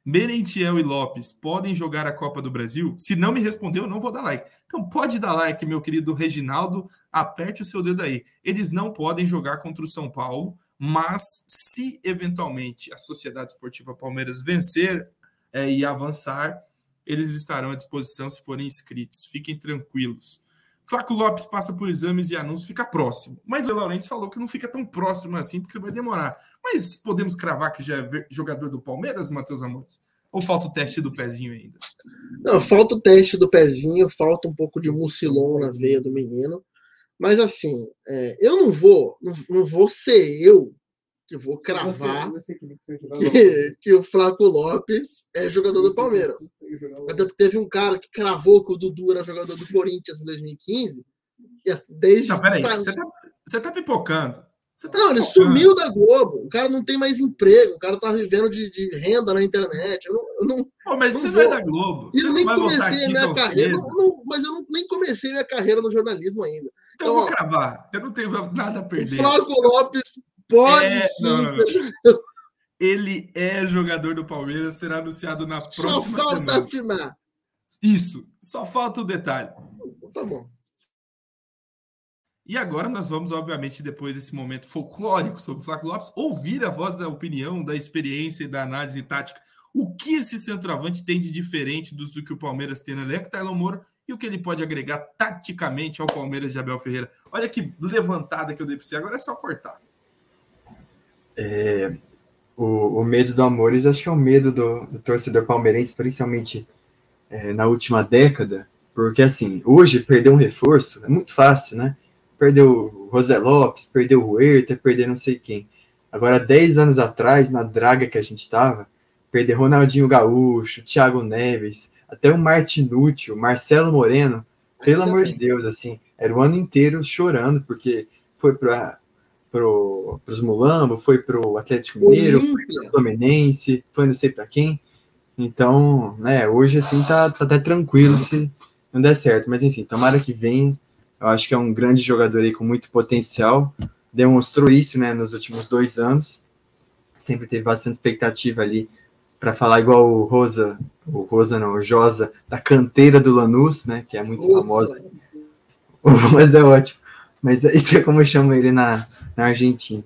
Merentiel e Lopes podem jogar a Copa do Brasil? Se não me respondeu, eu não vou dar like. Então pode dar like, meu querido Reginaldo, aperte o seu dedo aí. Eles não podem jogar contra o São Paulo, mas se eventualmente a Sociedade Esportiva Palmeiras vencer é, e avançar, eles estarão à disposição se forem inscritos. Fiquem tranquilos. Flaco Lopes passa por exames e anúncios, fica próximo. Mas o Laurenti falou que não fica tão próximo assim, porque vai demorar. Mas podemos cravar que já é jogador do Palmeiras, Matheus Amores? Ou falta o teste do pezinho ainda? Não, falta o teste do pezinho, falta um pouco de mucilon na veia do menino. Mas assim, é, eu não vou, não, não vou ser eu que vou cravar você, você que, que, o Flaco Lopes é jogador do Palmeiras. Até teve um cara que cravou que o Dudu era jogador do Corinthians em 2015. E desde não, peraí, você, tá, você tá pipocando. Você tá não, ele sumiu da Globo. O cara não tem mais emprego. O cara tá vivendo de, de renda na internet. Eu não. Eu não Pô, mas não você vou. não é da Globo. Você eu nem comecei a minha carreira. Não, mas eu não, nem comecei minha carreira no jornalismo ainda. Então, então eu vou ó, cravar. Eu não tenho nada a perder. Flávio Lopes pode é, sim. Ele é jogador do Palmeiras, será anunciado na próxima semana. Só falta assinar. Isso, só falta o detalhe. Tá bom. E agora nós vamos, obviamente, depois desse momento folclórico sobre o Flávio Lopes, ouvir a voz da opinião, da experiência e da análise tática. O que esse centroavante tem de diferente do que o Palmeiras tem no elenco, Taylor Moura, e o que ele pode agregar taticamente ao Palmeiras de Abel Ferreira. Olha que levantada que eu dei para você, agora é só cortar. É, o, o, medo do Amores, acho que é o medo do, do torcedor palmeirense, principalmente é, na última década, porque assim, hoje perder um reforço é muito fácil, né? Perdeu o José Lopes, perdeu o Huerta, perder não sei quem. Agora, 10 anos atrás, na draga que a gente tava, perder Ronaldinho Gaúcho, Thiago Neves, até o Martinucci, o Marcelo Moreno, pelo amor de Deus, assim, era o ano inteiro chorando, porque foi para pro, os Mulambo, foi pro Atlético Mineiro, foi pro Fluminense, foi não sei para quem. Então, né, hoje assim tá, tá até tranquilo se não der certo, mas enfim, tomara que venha. Eu acho que é um grande jogador aí com muito potencial. Demonstrou isso, né, nos últimos dois anos. Sempre teve bastante expectativa ali para falar igual o Rosa, o Rosa não, o Josa, da canteira do Lanús, né, que é muito Ufa. famosa. Mas é ótimo. Mas isso é como eu chamo ele na, na Argentina.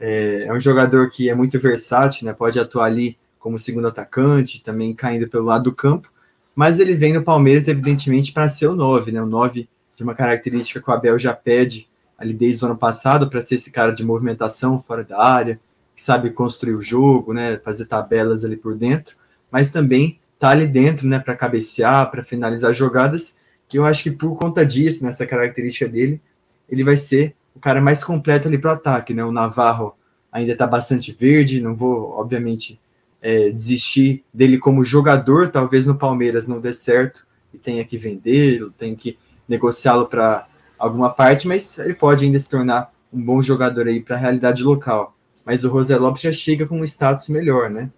É, é, um jogador que é muito versátil, né? Pode atuar ali como segundo atacante, também caindo pelo lado do campo, mas ele vem no Palmeiras, evidentemente, para ser o 9, né? O 9 de uma característica que o Abel já pede ali desde o ano passado para ser esse cara de movimentação fora da área, que sabe construir o jogo, né? Fazer tabelas ali por dentro, mas também tá ali dentro, né? Para cabecear, para finalizar jogadas. E eu acho que por conta disso, nessa característica dele, ele vai ser o cara mais completo ali para o ataque, né? O Navarro ainda está bastante verde, não vou, obviamente, é, desistir dele como jogador, talvez no Palmeiras não dê certo e tenha que vendê-lo, tenha que negociá-lo para alguma parte, mas ele pode ainda se tornar um bom jogador aí para a realidade local. Mas o José Lopes já chega com um status melhor, né?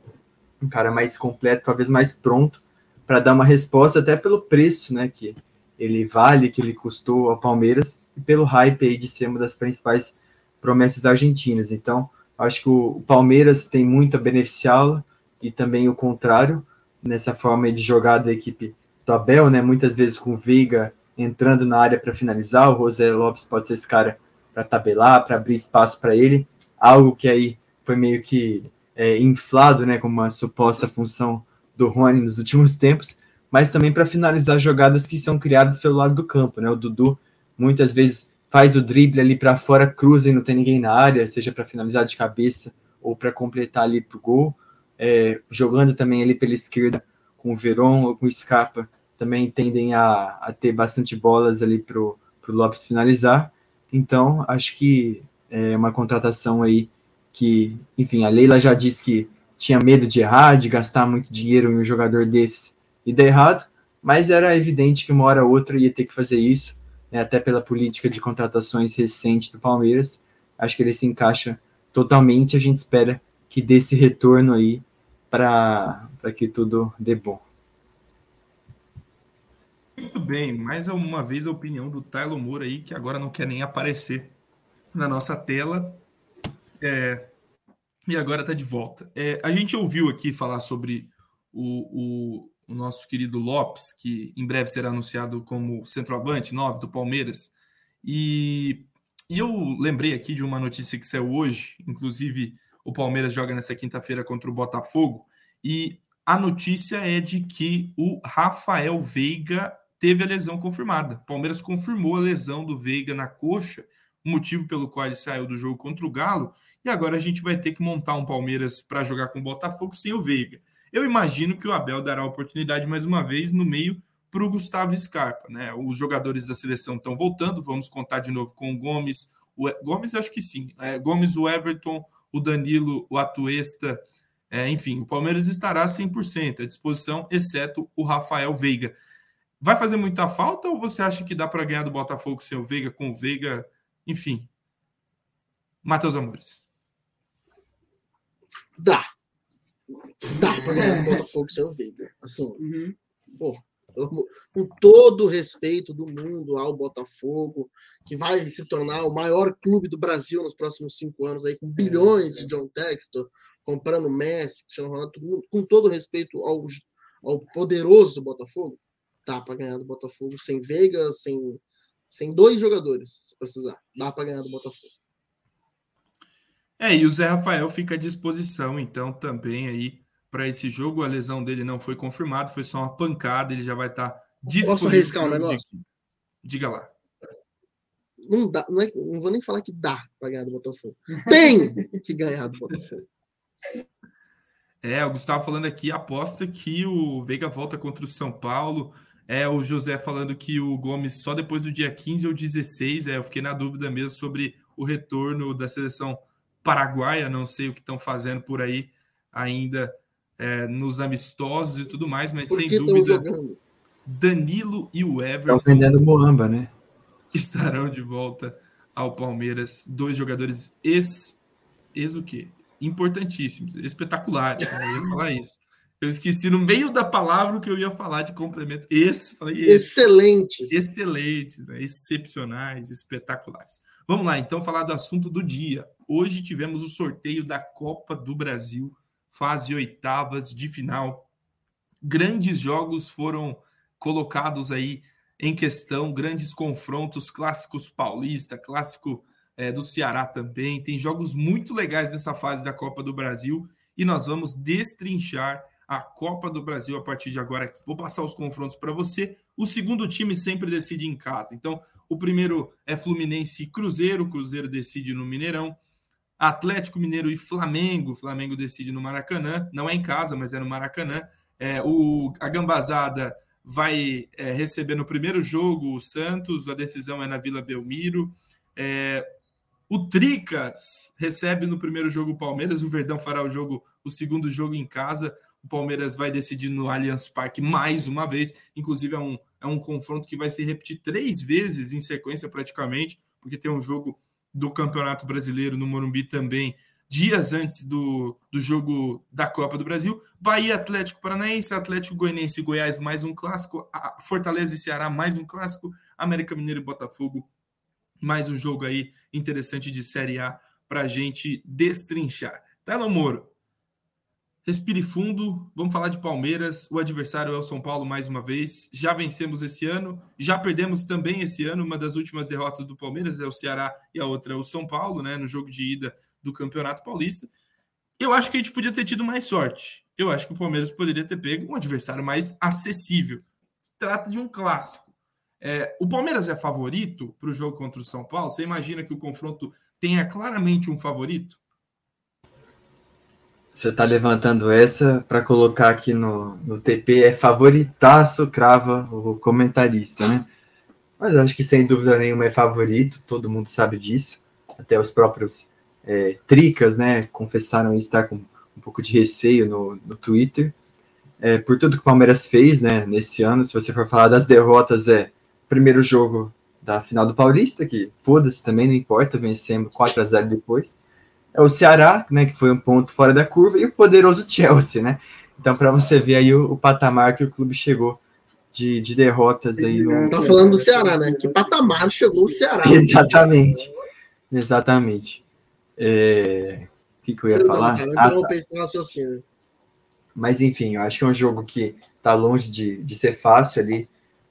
Um cara mais completo, talvez mais pronto para dar uma resposta até pelo preço, né, que ele vale, que ele custou ao Palmeiras e pelo hype aí de ser uma das principais promessas argentinas. Então, acho que o, Palmeiras tem muito a beneficiá-lo e também o contrário, nessa forma de jogar da equipe do Abel, né? Muitas vezes com Veiga entrando na área para finalizar, o José Lopes pode ser esse cara para tabelar, para abrir espaço para ele, algo que aí foi meio que é, inflado, né, como uma suposta função do Rony nos últimos tempos, mas também para finalizar jogadas que são criadas pelo lado do campo, né? O Dudu muitas vezes faz o drible ali para fora, cruza e não tem ninguém na área, seja para finalizar de cabeça ou para completar ali para o gol. É, jogando também ali pela esquerda com o Veron ou com o Scarpa, também tendem a, a ter bastante bolas ali para o Lopes finalizar. Então, acho que é uma contratação aí que, enfim, a Leila já disse que tinha medo de errar, de gastar muito dinheiro em um jogador desse e dar errado, mas era evidente que uma hora ou outra ia ter que fazer isso, né, até pela política de contratações recente do Palmeiras. Acho que ele se encaixa totalmente. A gente espera que dê esse retorno aí para que tudo dê bom. Muito bem, mais uma vez a opinião do Tyler Moura aí, que agora não quer nem aparecer na nossa tela. É, e agora está de volta. É, a gente ouviu aqui falar sobre o, o, o, nosso querido Lopes, que em breve será anunciado como centroavante 9 do Palmeiras. E, e eu lembrei aqui de uma notícia que saiu hoje, inclusive o Palmeiras joga nessa quinta-feira contra o Botafogo, e a notícia é de que o Rafael Veiga teve a lesão confirmada. Palmeiras confirmou a lesão do Veiga na coxa, motivo pelo qual ele saiu do jogo contra o Galo, e agora a gente vai ter que montar um Palmeiras para jogar com o Botafogo sem o Veiga. Eu imagino que o Abel dará a oportunidade mais uma vez no meio para o Gustavo Scarpa. Né? Os jogadores da seleção estão voltando, vamos contar de novo com o Gomes. O Gomes, acho que sim. É, Gomes, o Everton, o Danilo, o Atuesta. É, enfim, o Palmeiras estará 100% à disposição, exceto o Rafael Veiga. Vai fazer muita falta ou você acha que dá para ganhar do Botafogo sem o Veiga, com o Veiga? Enfim. Matheus Amores. Dá. Dá para ganhar do Botafogo sem o Veiga. Assim, uhum. pô, com todo o respeito do mundo ao Botafogo, que vai se tornar o maior clube do Brasil nos próximos cinco anos, aí, com bilhões de John Textor, comprando Messi, Cristiano Ronaldo, com todo o respeito ao, ao poderoso Botafogo, Dá para ganhar do Botafogo sem Veiga, sem, sem dois jogadores, se precisar. Dá para ganhar do Botafogo. É, e o Zé Rafael fica à disposição, então, também aí para esse jogo. A lesão dele não foi confirmada, foi só uma pancada, ele já vai estar tá disponível. Posso arriscar um negócio? Diga lá. Não, dá, não, é, não vou nem falar que dá para ganhar do Botafogo. Tem que ganhar do Botafogo. É, o Gustavo falando aqui, aposta que o Veiga volta contra o São Paulo. É, o José falando que o Gomes só depois do dia 15 ou 16. É, eu fiquei na dúvida mesmo sobre o retorno da seleção paraguaia. Não sei o que estão fazendo por aí ainda é, nos amistosos e tudo mais, mas sem dúvida. Danilo e o Everton. Estão vendendo Moamba, né? Estarão de volta ao Palmeiras. Dois jogadores ex. Ex o quê? Importantíssimos, espetaculares. Né? Eu ia falar isso. Eu esqueci no meio da palavra o que eu ia falar de complemento. Esse, falei excelentes. Excelentes, né? excepcionais, espetaculares. Vamos lá, então, falar do assunto do dia. Hoje tivemos o sorteio da Copa do Brasil, fase oitavas de final. Grandes jogos foram colocados aí em questão, grandes confrontos, clássicos paulista, clássico é, do Ceará também. Tem jogos muito legais nessa fase da Copa do Brasil e nós vamos destrinchar a Copa do Brasil a partir de agora. Vou passar os confrontos para você. O segundo time sempre decide em casa. Então, o primeiro é Fluminense e Cruzeiro. O Cruzeiro decide no Mineirão. Atlético Mineiro e Flamengo. O Flamengo decide no Maracanã. Não é em casa, mas é no Maracanã. É, o, a Gambazada vai é, receber no primeiro jogo o Santos. A decisão é na Vila Belmiro. É, o Tricas recebe no primeiro jogo o Palmeiras. O Verdão fará o jogo, o segundo jogo em casa. O Palmeiras vai decidir no Allianz Parque mais uma vez. Inclusive, é um, é um confronto que vai se repetir três vezes em sequência, praticamente, porque tem um jogo do Campeonato Brasileiro no Morumbi também, dias antes do, do jogo da Copa do Brasil. Bahia Atlético Paranaense, Atlético Goianiense e Goiás, mais um clássico. Fortaleza e Ceará, mais um clássico. América Mineiro e Botafogo, mais um jogo aí interessante de Série A para a gente destrinchar. Telo Moro, Respire fundo, vamos falar de Palmeiras. O adversário é o São Paulo mais uma vez. Já vencemos esse ano, já perdemos também esse ano. Uma das últimas derrotas do Palmeiras é o Ceará e a outra é o São Paulo, né? No jogo de ida do Campeonato Paulista. Eu acho que a gente podia ter tido mais sorte. Eu acho que o Palmeiras poderia ter pego um adversário mais acessível. Trata de um clássico. É, o Palmeiras é favorito para o jogo contra o São Paulo? Você imagina que o confronto tenha claramente um favorito? Você está levantando essa para colocar aqui no, no TP, é favoritaço, crava o comentarista, né? Mas acho que sem dúvida nenhuma é favorito, todo mundo sabe disso. Até os próprios é, tricas, né, confessaram estar com um pouco de receio no, no Twitter. É, por tudo que o Palmeiras fez, né, nesse ano, se você for falar das derrotas, é primeiro jogo da final do Paulista, que foda-se também, não importa, vencemos 4 a 0 depois é o Ceará, né, que foi um ponto fora da curva, e o poderoso Chelsea, né? Então, para você ver aí o, o, patamar que o clube chegou de, de derrotas aí. No... Tá falando do Ceará, né? Que patamar chegou o Ceará. Exatamente. Exatamente. É... O que, que eu ia Perdão, falar? Cara, ah, tá. raciocínio. Mas, enfim, eu acho que é um jogo que tá longe de, de ser fácil ali,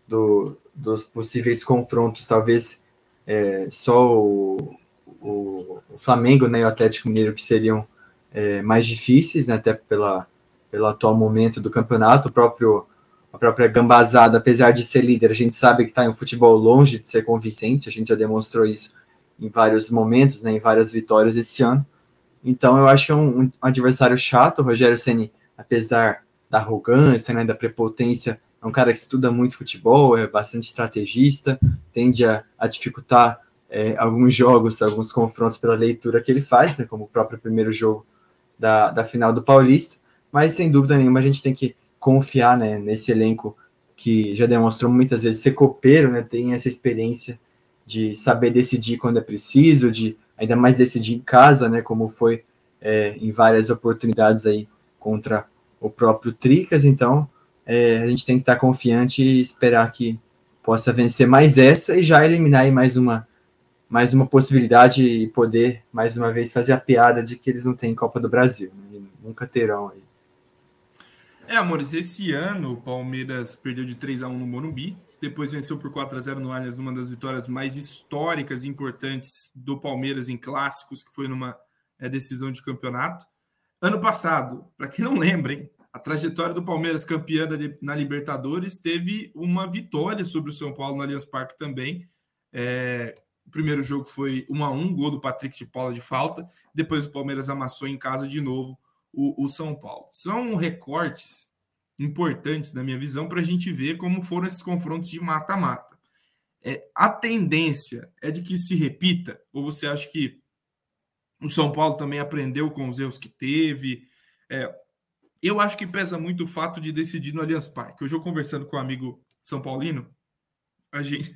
do, dos possíveis confrontos, talvez é, só o, o, o Flamengo né, e o Atlético Mineiro que seriam é, mais difíceis, né, até pela, pelo atual momento do campeonato, o próprio a própria Gambazada, apesar de ser líder, a gente sabe que está em um futebol longe de ser convincente, a gente já demonstrou isso em vários momentos, né, em várias vitórias esse ano. Então eu acho que é um, um adversário chato, o Rogério Ceni, apesar da arrogância, né, da prepotência, é um cara que estuda muito futebol, é bastante estrategista, tende a, a dificultar é, alguns jogos, alguns confrontos pela leitura que ele faz, né, como o próprio primeiro jogo da, da final do Paulista, mas sem dúvida nenhuma a gente tem que confiar né, nesse elenco que já demonstrou muitas vezes ser copeiro, né, tem essa experiência de saber decidir quando é preciso, de ainda mais decidir em casa, né, como foi é, em várias oportunidades aí contra o próprio Tricas, então é, a gente tem que estar confiante e esperar que possa vencer mais essa e já eliminar mais uma mais uma possibilidade e poder, mais uma vez, fazer a piada de que eles não têm Copa do Brasil. Né? Nunca terão aí. É, amores, esse ano o Palmeiras perdeu de 3 a 1 no Morumbi, depois venceu por 4 a 0 no Allianz, numa das vitórias mais históricas e importantes do Palmeiras em clássicos, que foi numa é, decisão de campeonato. Ano passado, para quem não lembra, hein, a trajetória do Palmeiras campeã na Libertadores teve uma vitória sobre o São Paulo no Allianz Parque também, é, o primeiro jogo foi 1 a 1 gol do Patrick de Paula de falta. Depois o Palmeiras amassou em casa de novo o, o São Paulo. São recortes importantes, na minha visão, para a gente ver como foram esses confrontos de mata-mata. É, a tendência é de que se repita? Ou você acha que o São Paulo também aprendeu com os erros que teve? É, eu acho que pesa muito o fato de decidir no Allianz Parque. Hoje eu conversando com um amigo São Paulino, a gente,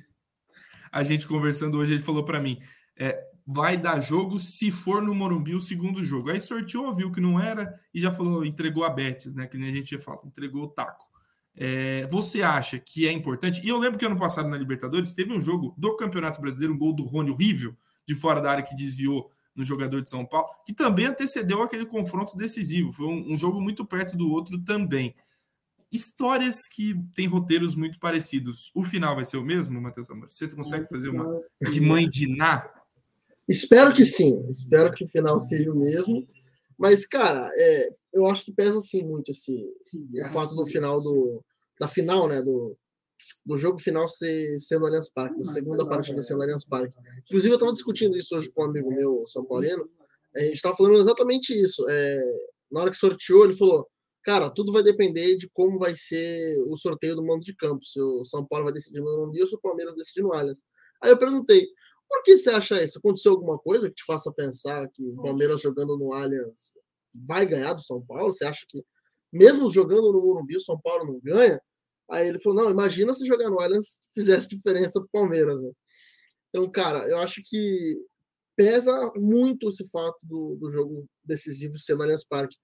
a gente conversando hoje, ele falou para mim: é, vai dar jogo se for no Morumbi o segundo jogo. Aí sorteou, viu que não era e já falou, entregou a Betis, né? Que nem a gente fala, entregou o taco. É, você acha que é importante? E eu lembro que ano passado na Libertadores teve um jogo do Campeonato Brasileiro, um gol do Rony horrível, de fora da área que desviou no jogador de São Paulo, que também antecedeu aquele confronto decisivo. Foi um, um jogo muito perto do outro também histórias que têm roteiros muito parecidos. O final vai ser o mesmo, Matheus Amor? Você consegue fazer uma de mãe de Ná? Espero que sim. Espero que o final seja o mesmo. Mas, cara, é, eu acho que pesa assim muito esse o fato do final do da final, né, do, do jogo final ser, ser no Allianz Parque, a segunda partida ser no Allianz Parque. Inclusive, eu estava discutindo isso hoje com um amigo meu, São Paulino, a gente estava falando exatamente isso. É, na hora que sorteou, ele falou: Cara, tudo vai depender de como vai ser o sorteio do mando de campo. Se o São Paulo vai decidir no Morumbi ou se o Palmeiras decidir no Allianz. Aí eu perguntei, por que você acha isso? Aconteceu alguma coisa que te faça pensar que o Palmeiras jogando no Allianz vai ganhar do São Paulo? Você acha que, mesmo jogando no Morumbi, o São Paulo não ganha? Aí ele falou, não, imagina se jogar no Allianz fizesse diferença pro Palmeiras, né? Então, cara, eu acho que pesa muito esse fato do, do jogo decisivo ser no Allianz Parque.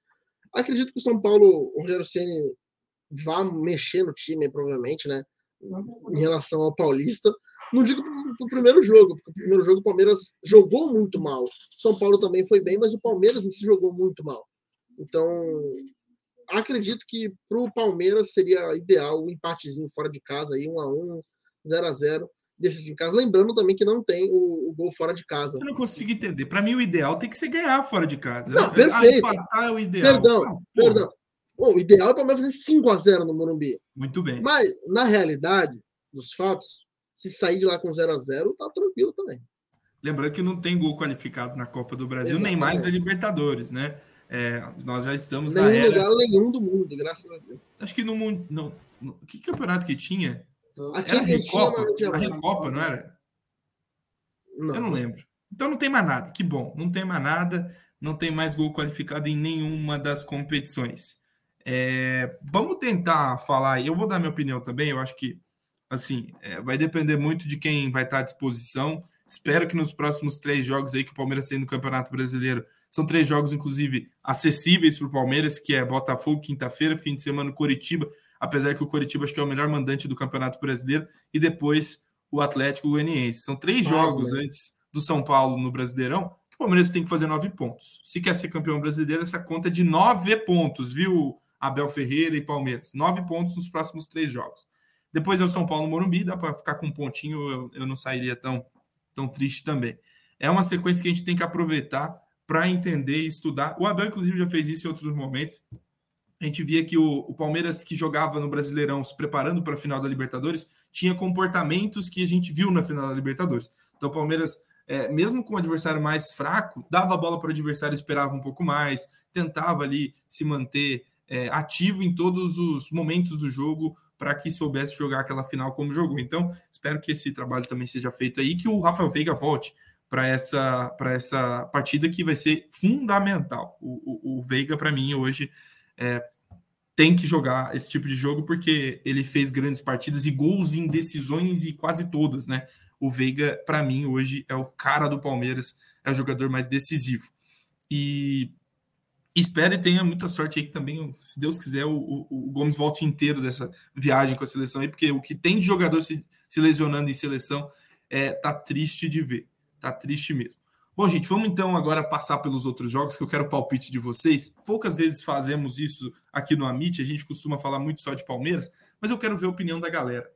Acredito que o São Paulo, o Rogério Ceni vá mexer no time, provavelmente, né? Em relação ao Paulista. Não digo para o primeiro jogo, porque o primeiro jogo o Palmeiras jogou muito mal. O São Paulo também foi bem, mas o Palmeiras em si jogou muito mal. Então, acredito que para o Palmeiras seria ideal um empatezinho fora de casa, aí, 1 a 1 0 a 0 decidir em casa. Lembrando também que não tem o, o gol fora de casa. Eu não consigo entender. Para mim, o ideal tem que ser ganhar fora de casa. Não, perfeito. Ah, é o ideal. Perdão, ah, perdão. Bom, o ideal é o Palmeiras fazer 5 a 0 no Morumbi. Muito bem. Mas, na realidade dos fatos, Se sair de lá com 0 a 0 tá tranquilo também. Lembrando que não tem gol qualificado na Copa do Brasil, Exatamente. nem mais na Libertadores, né? É, nós já estamos nenhum na era... lugar nenhum do mundo, graças a Deus. Acho que no mundo. Não, no, que campeonato que tinha? A era Recopa, a Recopa, não era? Não. Eu não lembro. Então não tem mais nada. Que bom. Não tem mais nada. Não tem mais gol qualificado em nenhuma das competições. É, vamos tentar falar. Eu vou dar minha opinião também. Eu acho que assim é, vai depender muito de quem vai estar à disposição. Espero que nos próximos três jogos aí que o Palmeiras tem no Campeonato Brasileiro são três jogos, inclusive, acessíveis para o Palmeiras, que é Botafogo, quinta-feira, fim de semana, Coritiba, apesar que o Coritiba acho que é o melhor mandante do Campeonato Brasileiro, e depois o Atlético Goianiense. São três Nossa, jogos né? antes do São Paulo no Brasileirão, que o Palmeiras tem que fazer nove pontos. Se quer ser campeão brasileiro, essa conta é de nove pontos, viu, Abel Ferreira e Palmeiras? Nove pontos nos próximos três jogos. Depois é o São Paulo no Morumbi, dá para ficar com um pontinho, eu, eu não sairia tão, tão triste também. É uma sequência que a gente tem que aproveitar para entender e estudar. O Abel, inclusive, já fez isso em outros momentos a gente via que o, o, Palmeiras, que jogava no Brasileirão se preparando para a final da Libertadores, tinha comportamentos que a gente viu na final da Libertadores. Então, o Palmeiras, é, mesmo com o adversário mais fraco, dava a bola para o adversário, esperava um pouco mais, tentava ali se manter é, ativo em todos os momentos do jogo para que soubesse jogar aquela final como jogou. Então, espero que esse trabalho também seja feito aí, que o Rafael Veiga volte para essa, essa partida que vai ser fundamental. O, o, o Veiga, para mim, hoje é, tem que jogar esse tipo de jogo porque ele fez grandes partidas e gols em decisões e quase todas, né? O Veiga, para mim, hoje é o cara do Palmeiras, é o jogador mais decisivo. E espero e tenha muita sorte aí que também, se Deus quiser, o, o, o, Gomes volte inteiro dessa viagem com a seleção aí, porque o que tem de jogador se, se lesionando em seleção é, tá triste de ver. Tá triste mesmo. Bom, gente, vamos então agora passar pelos outros jogos que eu quero palpite de vocês. Poucas vezes fazemos isso aqui no Amit, a gente costuma falar muito só de Palmeiras, mas eu quero ver a opinião da galera.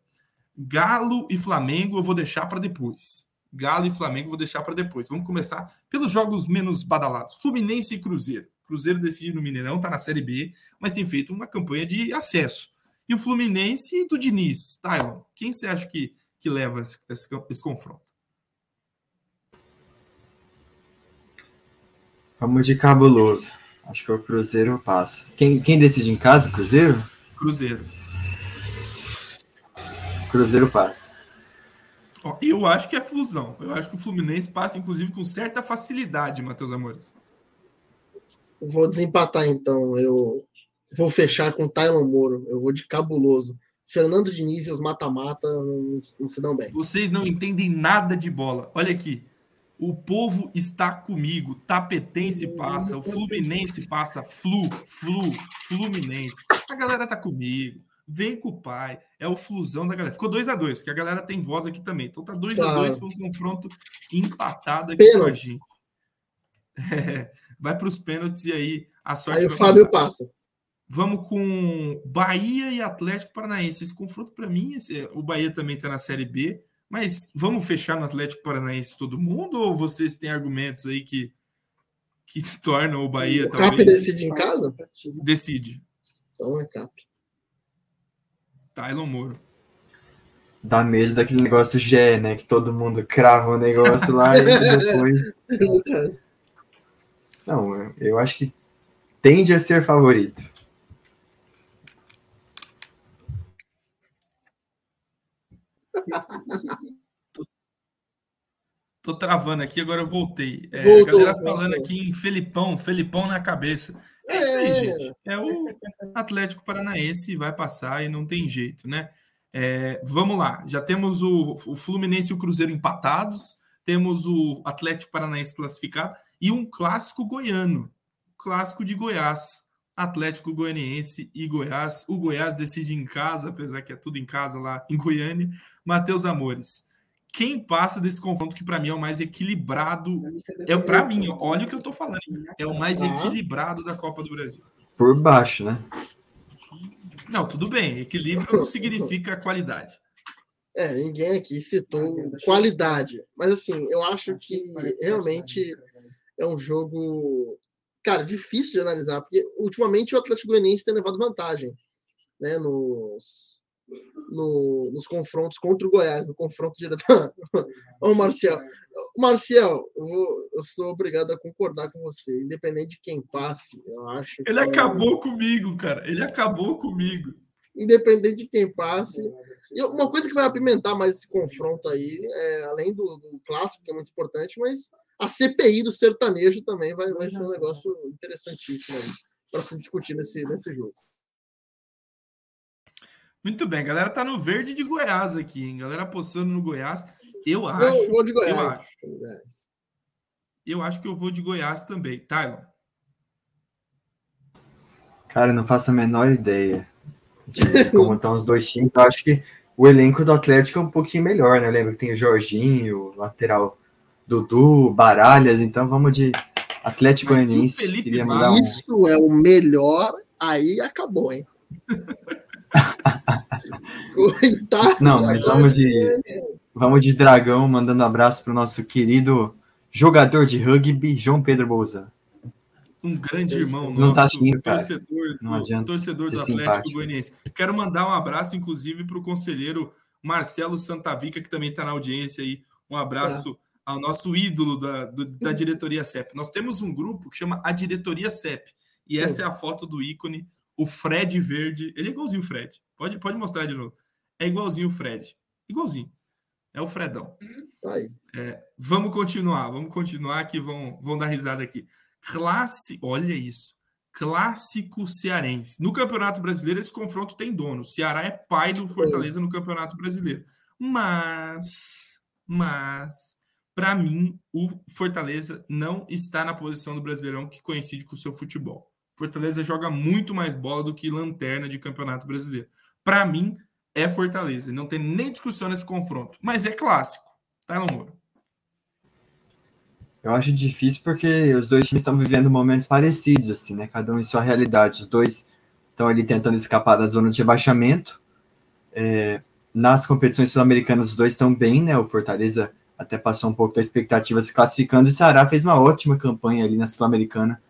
Galo e Flamengo eu vou deixar para depois. Galo e Flamengo eu vou deixar para depois. Vamos começar pelos jogos menos badalados. Fluminense e Cruzeiro. Cruzeiro decide no Mineirão, está na Série B, mas tem feito uma campanha de acesso. E o Fluminense do Diniz, Tylon. Quem você acha que, que leva esse, esse, esse confronto? Vamos de cabuloso. Acho que o Cruzeiro passa. Quem, quem decide em casa? Cruzeiro? Cruzeiro. Cruzeiro passa. Eu acho que é fusão. Eu acho que o Fluminense passa, inclusive, com certa facilidade, Matheus Amores. Vou desempatar, então. Eu vou fechar com o Tylon Moro. Eu vou de cabuloso. Fernando Diniz e os mata-mata não, não se dão bem. Vocês não entendem nada de bola. Olha aqui. O povo está comigo. Tapetense passa, o Fluminense passa, Flu, Flu, Fluminense. A galera tá comigo. Vem com o pai. É o flusão da galera. Ficou 2 a 2 que a galera tem voz aqui também. Então tá 2 a 2 foi um confronto empatado aqui com a gente. É, vai para os pênaltis e aí a sorte. Aí o Fábio passa. Vamos com Bahia e Atlético Paranaense. Esse confronto, para mim, esse, o Bahia também está na Série B. Mas vamos fechar no Atlético Paranaense todo mundo ou vocês têm argumentos aí que, que tornam o Bahia o talvez... Cap decide em casa? Decide. Então é Cap. Tylon Moro. Dá medo daquele negócio do GE, né? Que todo mundo crava o negócio lá e depois. Não, eu acho que tende a ser favorito. tô, tô, travando aqui, agora eu voltei. É, Voltou, a galera falando voltou. aqui em Felipão, Felipão na cabeça. É, é isso aí, é. gente. É o Atlético Paranaense, vai passar e não tem jeito, né? É, vamos lá, já temos o, o Fluminense e o Cruzeiro empatados, temos o Atlético Paranaense classificado e um clássico goiano, clássico de Goiás. Atlético Goianiense e Goiás. O Goiás decide em casa, apesar que é tudo em casa lá em Goiânia. Matheus Amores. Quem passa desse confronto que para mim é o mais equilibrado? É para mim, olha o que eu tô falando. É o mais equilibrado da Copa do Brasil. Por baixo, né? Não, tudo bem. Equilíbrio não significa qualidade. É, ninguém aqui citou qualidade. Mas assim, eu acho que realmente é um jogo cara, difícil de analisar, porque ultimamente o Atlético Goianiense tem levado vantagem né, nos, no, nos confrontos contra o Goiás, no confronto direto. Ô, Marcial, Marcial, eu, vou, eu, sou obrigado a concordar com você, independente de quem passe, eu acho. Ele acabou comigo, cara. Ele acabou comigo. Independente de quem passe. E uma coisa que vai apimentar mais esse confronto aí, é, além do, do clássico, que é muito importante, mas a CPI do sertanejo também vai, vai ser um negócio interessantíssimo para se discutir nesse, nesse jogo. Muito bem, galera tá no verde de Goiás aqui, hein? Galera apostando no Goiás. Eu acho. Eu vou de Goiás. Eu acho, eu acho que eu vou de Goiás também. Tylon. Cara, não faço a menor ideia de como estão os dois times. Eu acho que o elenco do Atlético é um pouquinho melhor, né? Lembra que tem o Jorginho, o lateral Dudu, Baralhas, então vamos de Atlético Goianiense. Um... Isso é o melhor, aí acabou, hein? Não, mas vamos de vamos de Dragão, mandando um abraço para o nosso querido jogador de rugby, João Pedro Bolzan. Um grande irmão não nosso, tá assistindo, torcedor, não do, torcedor do Atlético simpático. Goianiense. Quero mandar um abraço, inclusive, para o conselheiro Marcelo Santavica, que também está na audiência aí. Um abraço é. ao nosso ídolo da, do, da diretoria CEP. Nós temos um grupo que chama a Diretoria CEP. E Sim. essa é a foto do ícone, o Fred Verde. Ele é igualzinho o Fred. Pode, pode mostrar de novo. É igualzinho o Fred. Igualzinho. É o Fredão. É, vamos continuar, vamos continuar que vão, vão dar risada aqui. Classe, olha isso. Clássico cearense. No Campeonato Brasileiro, esse confronto tem dono. O Ceará é pai do Fortaleza no Campeonato Brasileiro. Mas, mas, para mim, o Fortaleza não está na posição do Brasileirão que coincide com o seu futebol. Fortaleza joga muito mais bola do que lanterna de Campeonato Brasileiro. Para mim, é Fortaleza. Não tem nem discussão nesse confronto. Mas é clássico. Tá, Moro? Eu acho difícil porque os dois times estão vivendo momentos parecidos, assim, né? Cada um em sua realidade. Os dois estão ali tentando escapar da zona de rebaixamento. É, nas competições sul-americanas, os dois estão bem, né? O Fortaleza até passou um pouco da expectativa se classificando. O Ceará fez uma ótima campanha ali na Sul-Americana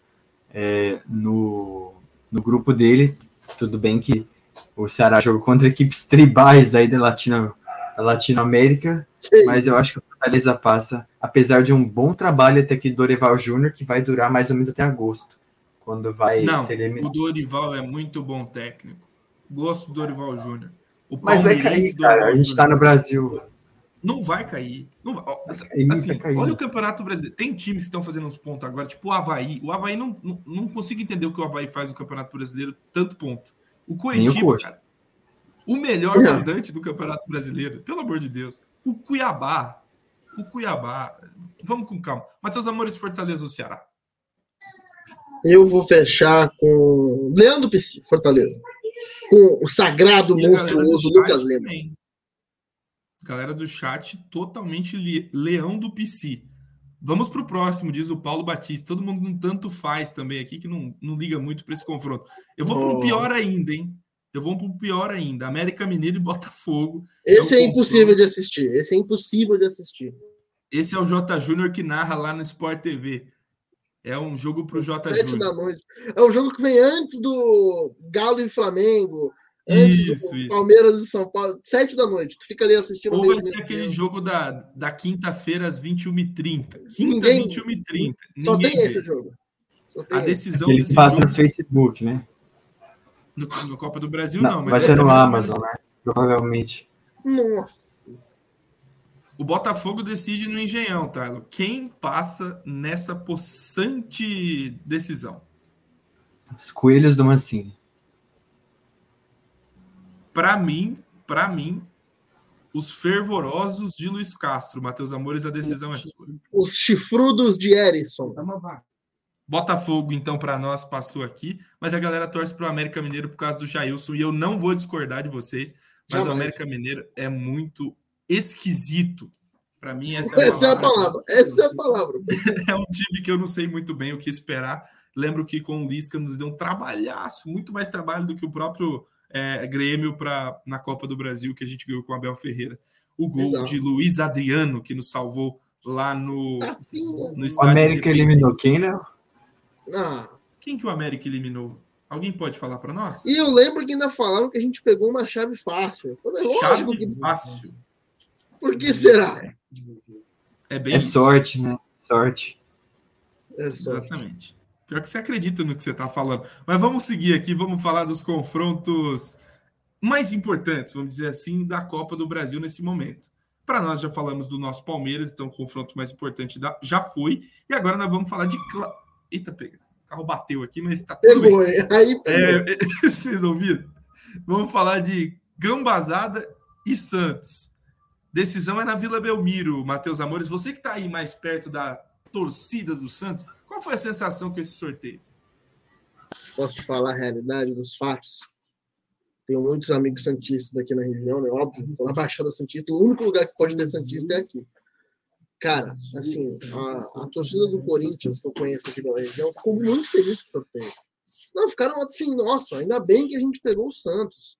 é, no, no grupo dele. Tudo bem que o Ceará jogou contra equipes tribais aí da, Latino, da Latinoamérica, mas eu acho que o Fortaleza passa, apesar de um bom trabalho até aqui do Dorival Júnior, que vai durar mais ou menos até agosto, quando vai Não, ser eliminado. O Dorival é muito bom técnico. Gosto do Dorival Júnior. Mas vai cair, cara. A gente está no Brasil. Não vai cair. Não vai. Assim, olha o Campeonato Brasileiro. Tem times que estão fazendo uns pontos agora, tipo o Havaí. O Havaí não, não, não consigo entender o que o Havaí faz no Campeonato Brasileiro, tanto ponto. O Curitiba, cara. O melhor mandante do Campeonato Brasileiro, pelo amor de Deus. O Cuiabá. O Cuiabá. Vamos com calma. Matheus Amores, Fortaleza ou Ceará? Eu vou fechar com Leandro Pisci, Fortaleza. Com o sagrado e monstruoso Lucas Lima. Também. Galera do chat totalmente leão do PC. Vamos para o próximo, diz o Paulo Batista. Todo mundo não tanto faz também aqui, que não, não liga muito para esse confronto. Eu vou oh. para o pior ainda, hein? Eu vou para o pior ainda. América Mineiro e Botafogo. Esse é, é impossível de assistir. Esse é impossível de assistir. Esse é o J Júnior que narra lá no Sport TV. É um jogo para o J Júnior. da noite. É um jogo que vem antes do Galo e Flamengo. Isso, isso. Palmeiras e São Paulo, sete da noite. Tu fica ali assistindo. Ou vai ser aquele jogo da, da quinta-feira às 21h30. Quinta, Ninguém... 21h30. Só tem esse jogo. a decisão Ele desse passa jogo... no Facebook, né? No, no, Copa do Brasil, não. não mas vai ser no Amazon, né? Provavelmente. Nossa. O Botafogo decide no Engenhão, Tyler. Quem passa nessa possante decisão? Os coelhos do Mancini para mim, para mim, os fervorosos de Luiz Castro. Matheus Amores, a decisão é sua. Os chifrudos de Erisson. Botafogo, então, para nós, passou aqui, mas a galera torce para o América Mineiro por causa do Jailson, e eu não vou discordar de vocês, mas Jamais. o América Mineiro é muito esquisito. Para mim, essa é a essa palavra. É a palavra. Essa é a palavra. é um time que eu não sei muito bem o que esperar. Lembro que com o Lisca nos deu um trabalhaço, muito mais trabalho do que o próprio é, Grêmio para na Copa do Brasil que a gente ganhou com o Abel Ferreira. O gol Exato. de Luiz Adriano que nos salvou lá no, no estádio. O América eliminou quem, né? Ah. Quem que o América eliminou? Alguém pode falar para nós? E eu lembro que ainda falaram que a gente pegou uma chave fácil. Falei, chave que... fácil. Por que será? É bem é sorte, né? Sorte. É sorte. Exatamente. Pior que você acredita no que você está falando. Mas vamos seguir aqui, vamos falar dos confrontos mais importantes, vamos dizer assim, da Copa do Brasil nesse momento. Para nós já falamos do nosso Palmeiras, então o confronto mais importante já foi. E agora nós vamos falar de. Eita, pega carro bateu aqui, mas está tudo pegou, bem. Aí pegou. É, vocês ouviram? Vamos falar de Gambazada e Santos. Decisão é na Vila Belmiro, Matheus Amores. Você que está aí mais perto da torcida do Santos, qual foi a sensação com esse sorteio? Posso te falar a realidade dos fatos? Tenho muitos amigos santistas aqui na região, né? Óbvio, estou na Baixada Santista. O único lugar que pode ter santista é aqui. Cara, assim, a, a torcida do Corinthians, que eu conheço aqui na região, ficou muito feliz com o sorteio. Não, ficaram assim, nossa, ainda bem que a gente pegou o Santos.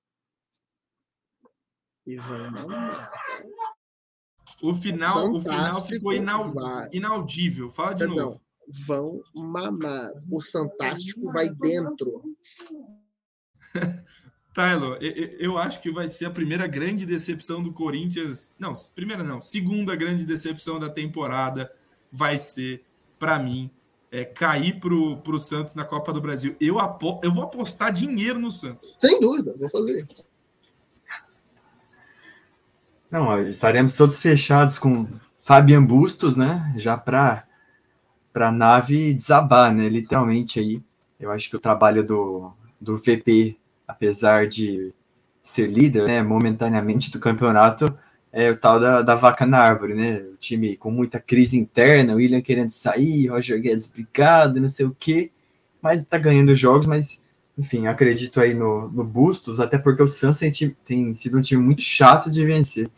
E vamos O final, o final ficou inaudível. Fala de Perdão, novo. Vão mamar. O Santástico vai dentro. Tyler, eu acho que vai ser a primeira grande decepção do Corinthians. Não, primeira não, segunda grande decepção da temporada vai ser, para mim, é, cair pro, pro Santos na Copa do Brasil. Eu, apo, eu vou apostar dinheiro no Santos. Sem dúvida, vou fazer. Não, estaremos todos fechados com Fabian Bustos, né? Já para para nave desabar, né? Literalmente aí. Eu acho que o trabalho do, do VP apesar de ser líder, né, momentaneamente do campeonato, é o tal da, da vaca na árvore, né? O time com muita crise interna, o William querendo sair, Roger Guedes brigado, não sei o quê, mas tá ganhando jogos, mas enfim, acredito aí no, no Bustos, até porque o Santos tem, tem sido um time muito chato de vencer.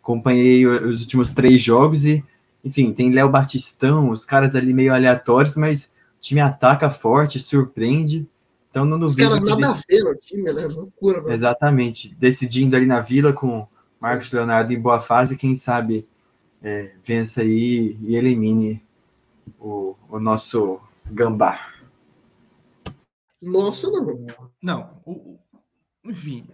Acompanhei os últimos três jogos e, enfim, tem Léo Batistão, os caras ali meio aleatórios, mas o time ataca forte, surpreende. Então não duvido. Os caras nada a ver no time, né? Loucura, mano. Exatamente. Decidindo ali na vila com Marcos Leonardo em boa fase, quem sabe é, vença aí e elimine o, o nosso gambá. Nosso não. Não, o, enfim,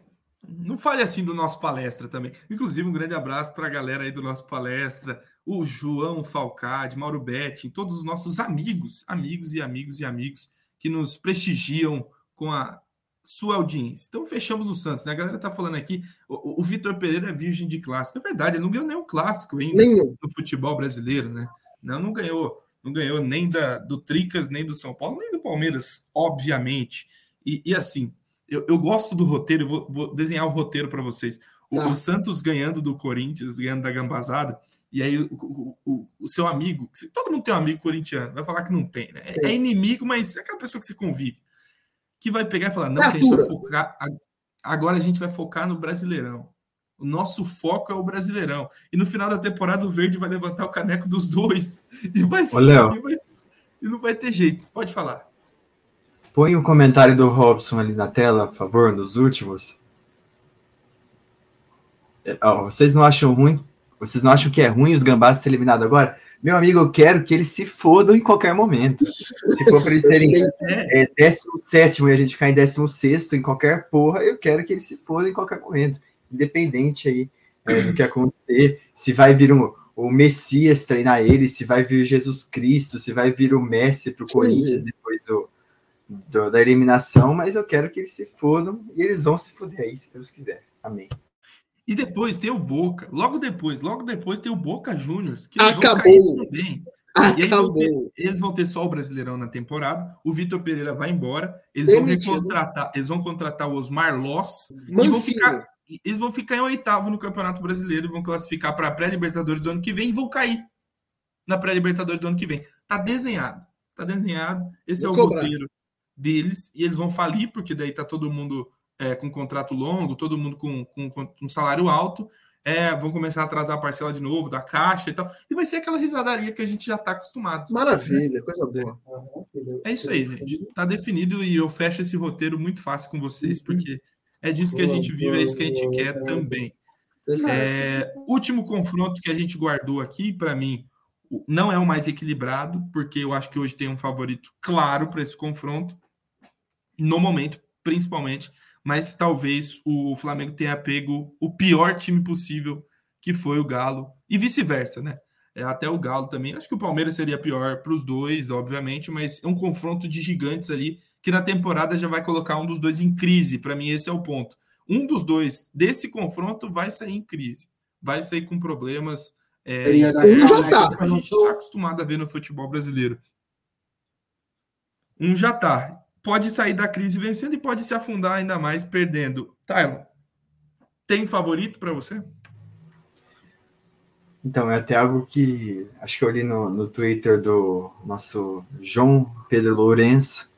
não fale assim do nosso palestra também. Inclusive, um grande abraço para a galera aí do nosso palestra, o João Falcade, Mauro Betti, todos os nossos amigos, amigos e amigos e amigos que nos prestigiam com a sua audiência. Então fechamos no Santos, né? A galera tá falando aqui, o, o Vitor Pereira é virgem de clássico. É verdade, ele não ganhou nem o clássico ainda Nenhum. no futebol brasileiro, né? Não, não ganhou, não ganhou nem da, do Tricas, nem do São Paulo, nem do Palmeiras, obviamente. E, e assim, eu, eu, gosto do roteiro, vou, vou desenhar o roteiro para vocês. O, tá. o, Santos ganhando do Corinthians, ganhando da Gambazada, e aí o, o, o, seu amigo, todo mundo tem um amigo corintiano, vai falar que não tem, né? É, é inimigo, mas é aquela pessoa que se convive, que vai pegar e falar, não, a gente vai focar, agora a gente vai focar no Brasileirão. O nosso foco é o Brasileirão. E no final da temporada o Verde vai levantar o caneco dos dois e vai, Léo. e, vai e não vai ter jeito. Pode falar. Põe o um comentário do Robson ali na tela, por favor, nos últimos. Ó, vocês não acham ruim vocês não acham que é ruim os gambás ser eliminados agora? Meu amigo, eu quero que eles se fodam em qualquer momento. Se for para eles serem é, 17 e a gente cair em 16 em qualquer porra, eu quero que eles se fodam em qualquer momento. Independente aí é, do que acontecer. Se vai vir um, o Messias treinar ele, se vai vir Jesus Cristo, se vai vir o Messi para o Corinthians depois do, do, da eliminação, mas eu quero que eles se fodam e eles vão se foder aí, se Deus quiser. Amém. E depois tem o Boca. Logo depois, logo depois tem o Boca Juniors, que Acabou. também. Acabou. Vão ter, eles vão ter só o Brasileirão na temporada. O Vitor Pereira vai embora. Eles Demitido. vão contratar, eles vão contratar o Osmar Loss e vão ficar eles vão ficar em oitavo no Campeonato Brasileiro, vão classificar para a pré-Libertadores do ano que vem e vão cair na pré-Libertadores do ano que vem. Tá desenhado. Tá desenhado. Esse vou é o cobrar. roteiro deles e eles vão falir porque daí tá todo mundo é, com contrato longo, todo mundo com, com, com um salário alto, é, vão começar a atrasar a parcela de novo da caixa e tal. E vai ser aquela risadaria que a gente já está acostumado. Maravilha, coisa boa. É isso aí, gente. Está definido e eu fecho esse roteiro muito fácil com vocês, porque é disso que a gente vive, é isso que a gente quer também. É, último confronto que a gente guardou aqui, para mim, não é o mais equilibrado, porque eu acho que hoje tem um favorito claro para esse confronto, no momento, principalmente, mas talvez o Flamengo tenha pego o pior time possível, que foi o Galo, e vice-versa, né? É, até o Galo também. Acho que o Palmeiras seria pior para os dois, obviamente, mas é um confronto de gigantes ali que na temporada já vai colocar um dos dois em crise. Para mim, esse é o ponto. Um dos dois desse confronto vai sair em crise, vai sair com problemas. É, um já tá. A gente está acostumado a ver no futebol brasileiro. Um já tá. Pode sair da crise vencendo e pode se afundar ainda mais perdendo. Tyler, tem favorito para você? Então, é até algo que acho que eu li no, no Twitter do nosso João Pedro Lourenço.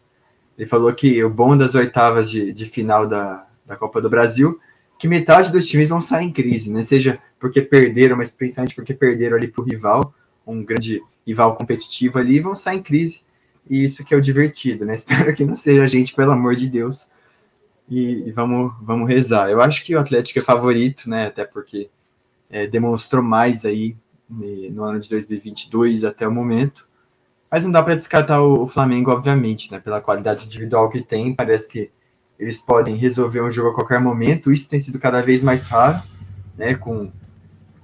Ele falou que o bom das oitavas de, de final da, da Copa do Brasil que metade dos times não sai em crise, né? Seja porque perderam, mas principalmente porque perderam ali para o rival, um grande rival competitivo ali, vão sair em crise. E isso que é o divertido, né? Espero que não seja a gente, pelo amor de Deus. E, e vamos, vamos rezar. Eu acho que o Atlético é favorito, né? Até porque é, demonstrou mais aí né, no ano de 2022 até o momento. Mas não dá para descartar o, Flamengo, obviamente, né? Pela qualidade individual que tem, parece que eles podem resolver um jogo a qualquer momento. Isso tem sido cada vez mais raro, né? Com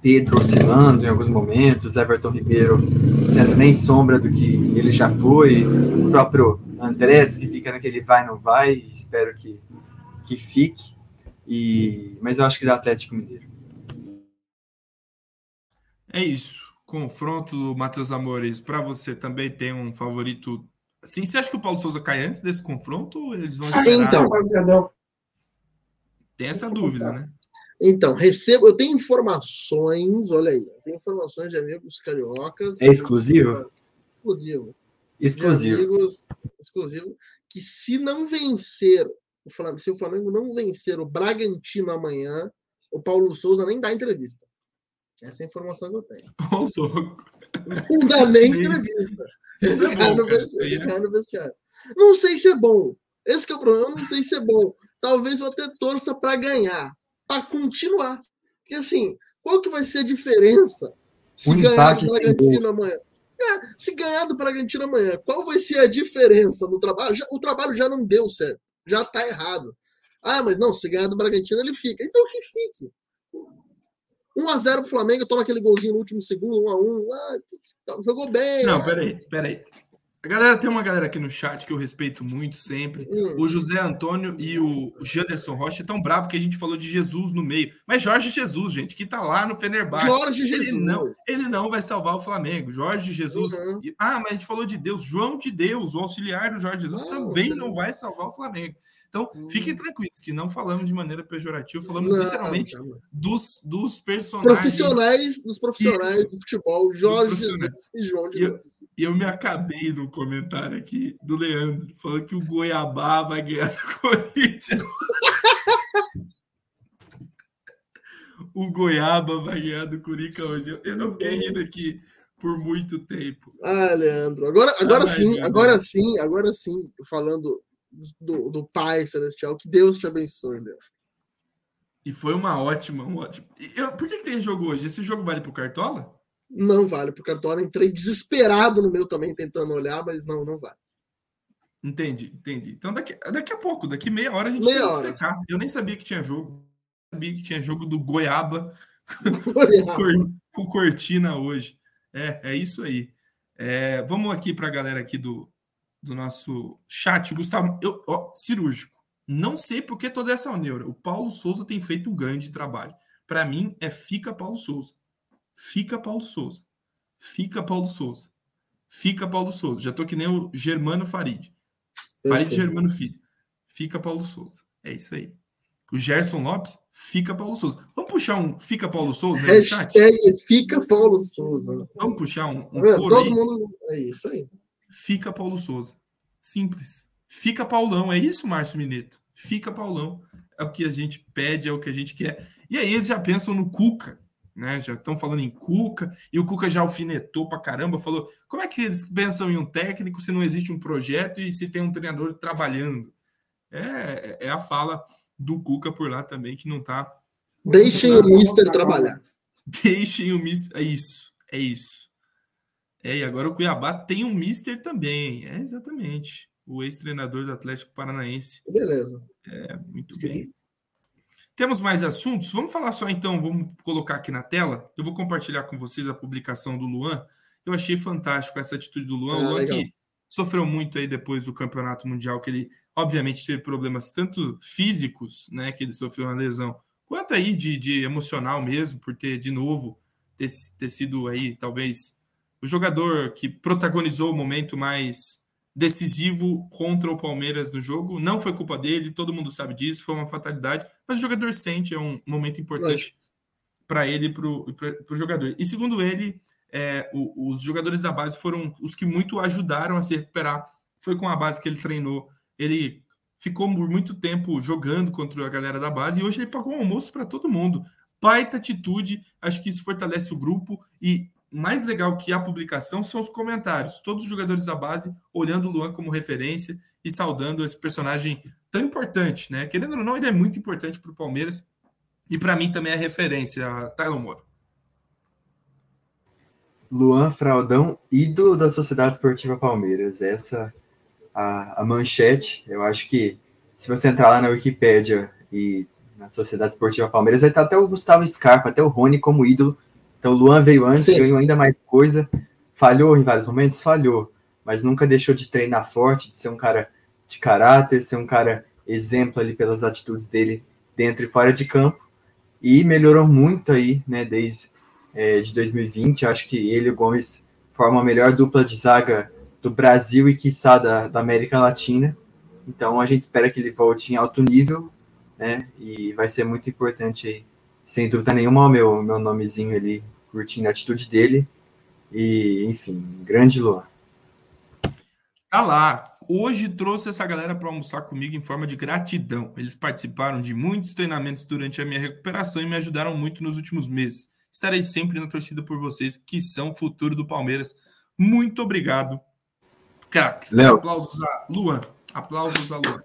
Pedro oscilando em alguns momentos, Everton Ribeiro sendo nem sombra do que ele já foi, o próprio Andrés que fica naquele vai não vai, espero que, que fique. E, mas eu acho que dá Atlético Mineiro. É isso. Confronto, Matheus Amores, para você também tem um favorito. Sim, você acha que o Paulo Souza cai antes desse confronto ou eles vão esperar? Então, tem essa dúvida, né? Então, recebo, eu tenho informações, olha aí, eu tenho informações de amigos cariocas. É exclusivo? Exclusivo. Exclusivo. Amigos, exclusivo, que se não vencer, o Flamengo, se o Flamengo não vencer o Bragantino amanhã, o Paulo Souza nem dá entrevista. Essa é a informação que eu tenho. Oh, louco. Não dá nem entrevista. Isso é bom, vestiário. Não sei se é bom. Esse é o problema. Eu não sei se é bom. Talvez eu até torça para ganhar, para continuar. Porque assim, qual que vai ser a diferença se um ganhar do Bragantino amanhã? É, se ganhar do Bragantino amanhã, qual vai ser a diferença no trabalho? Já, o trabalho já não deu certo, já tá errado. Ah, mas não, se ganhar do Bragantino ele fica. Então que fique. 1x0 pro Flamengo, toma aquele golzinho no último segundo, 1x1. Ah, jogou bem. Não, peraí, peraí. A galera tem uma galera aqui no chat que eu respeito muito sempre. Hum. O José Antônio e o Janderson Rocha estão bravos que a gente falou de Jesus no meio. Mas Jorge Jesus, gente, que tá lá no Fenerbahçe. Jorge Jesus. Ele não, ele não vai salvar o Flamengo. Jorge Jesus. Uhum. Ah, mas a gente falou de Deus. João de Deus, o auxiliar do Jorge Jesus, também não vai salvar o Flamengo. Então, hum. fiquem tranquilos que não falamos de maneira pejorativa, falamos não, literalmente não. Dos, dos personagens. Profissionais, dos profissionais Isso. do futebol, Jorge Jesus e João de Deus. E eu me acabei no comentário aqui do Leandro, falando que o Goiabá vai ganhar do Corinthians. o Goiaba vai ganhar do Curica hoje. Eu não fiquei rindo aqui por muito tempo. Ah, Leandro. Agora, agora ah, sim, agora sim, agora sim, falando do, do Pai Celestial. Que Deus te abençoe, meu. E foi uma ótima, um ótimo. Eu, por que, que tem jogo hoje? Esse jogo vale pro Cartola? Não vale pro Cartola. Entrei desesperado no meu também, tentando olhar, mas não, não vale. Entendi, entendi. Então daqui, daqui a pouco, daqui meia hora a gente meia tem que secar. Eu nem sabia que tinha jogo. Eu sabia que tinha jogo do Goiaba, Goiaba. com Cortina hoje. É, é isso aí. É, vamos aqui para a galera aqui do, do nosso chat, Gustavo, eu, ó, cirúrgico. Não sei por que toda essa neura. O Paulo Souza tem feito um grande trabalho. Para mim, é fica Paulo Souza. Fica Paulo Souza. Fica Paulo Souza. Fica Paulo Souza. Já tô que nem o Germano Farid. Farid Germano Filho. Fica Paulo Souza. É isso aí. O Gerson Lopes, fica Paulo Souza. Vamos puxar um fica Paulo Souza né, Hashtag fica Paulo Souza. Vamos puxar um, um é, todo aí. mundo. É isso aí fica Paulo Souza. Simples. Fica Paulão. É isso, Márcio Mineto. Fica Paulão. É o que a gente pede, é o que a gente quer. E aí eles já pensam no Cuca, né? Já estão falando em Cuca, e o Cuca já alfinetou pra caramba, falou: como é que eles pensam em um técnico se não existe um projeto e se tem um treinador trabalhando? É, é a fala do Cuca por lá também, que não tá. Deixem o Mister trabalhar. Deixem o Mister. É isso, é isso. É, e agora o Cuiabá tem um Mister também. É, exatamente. o ex-treinador do Atlético Paranaense. Beleza. É, muito bem. Temos mais assuntos? Vamos falar só então, vamos colocar aqui na tela. Eu vou compartilhar com vocês a publicação do Luan. Eu achei fantástico essa atitude do Luan. Ah, Luan legal. que sofreu muito aí depois do Campeonato Mundial, que ele obviamente teve problemas tanto físicos, né, que ele sofreu uma lesão, quanto aí de, de emocional mesmo, por ter de novo ter, ter sido aí talvez o jogador que protagonizou o momento mais decisivo contra o Palmeiras no jogo. Não foi culpa dele, todo mundo sabe disso, foi uma fatalidade, mas o jogador sente, é um momento importante para ele e para o jogador. E segundo ele, é, o, os jogadores da base foram os que muito ajudaram a se recuperar. Foi com a base que ele treinou. Ele ficou por muito tempo jogando contra a galera da base e hoje ele pagou um almoço para todo mundo. Baita atitude, acho que isso fortalece o grupo e mais legal que a publicação são os comentários. Todos os jogadores da base olhando o Luan como referência e saudando esse personagem tão importante, né? Querendo ou não, ele é muito importante para o Palmeiras e para mim também é referência, Tylon Moro. Luan Fraldão, ídolo da Sociedade Esportiva Palmeiras. Essa a, a manchete. Eu acho que se você entrar lá na Wikipédia e na Sociedade Esportiva Palmeiras, vai estar até o Gustavo Scarpa, até o Rony como ídolo então, o Luan veio antes, Sim. ganhou ainda mais coisa, falhou em vários momentos, falhou, mas nunca deixou de treinar forte, de ser um cara de caráter, ser um cara exemplo ali pelas atitudes dele dentro e fora de campo, e melhorou muito aí, né, desde é, de 2020, acho que ele e o Gomes formam a melhor dupla de zaga do Brasil e, quiçá, da, da América Latina, então a gente espera que ele volte em alto nível, né, e vai ser muito importante aí, sem dúvida nenhuma, o meu, meu nomezinho ali curtindo a atitude dele. E, enfim, grande Luan. Tá lá. Hoje trouxe essa galera para almoçar comigo em forma de gratidão. Eles participaram de muitos treinamentos durante a minha recuperação e me ajudaram muito nos últimos meses. Estarei sempre na torcida por vocês, que são o futuro do Palmeiras. Muito obrigado, craques. Léo. Aplausos a Luan. Aplausos a Luan.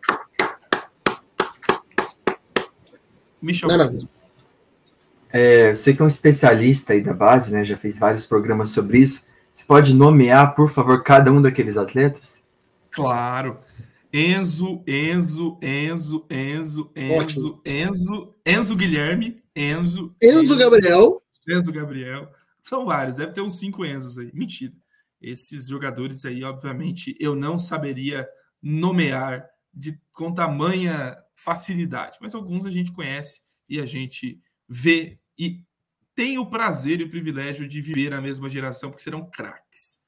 Michel. Maravilha. É, você que é um especialista aí da base, né? Já fez vários programas sobre isso. Você pode nomear, por favor, cada um daqueles atletas? Claro. Enzo, Enzo, Enzo, Enzo, Enzo, Enzo, Enzo Guilherme, Enzo. Enzo Gabriel. Enzo Gabriel. São vários, deve ter uns cinco Enzos aí. Mentira. Esses jogadores aí, obviamente, eu não saberia nomear de, com tamanha facilidade, mas alguns a gente conhece e a gente vê e tem o prazer e o privilégio de viver a mesma geração, porque serão craques.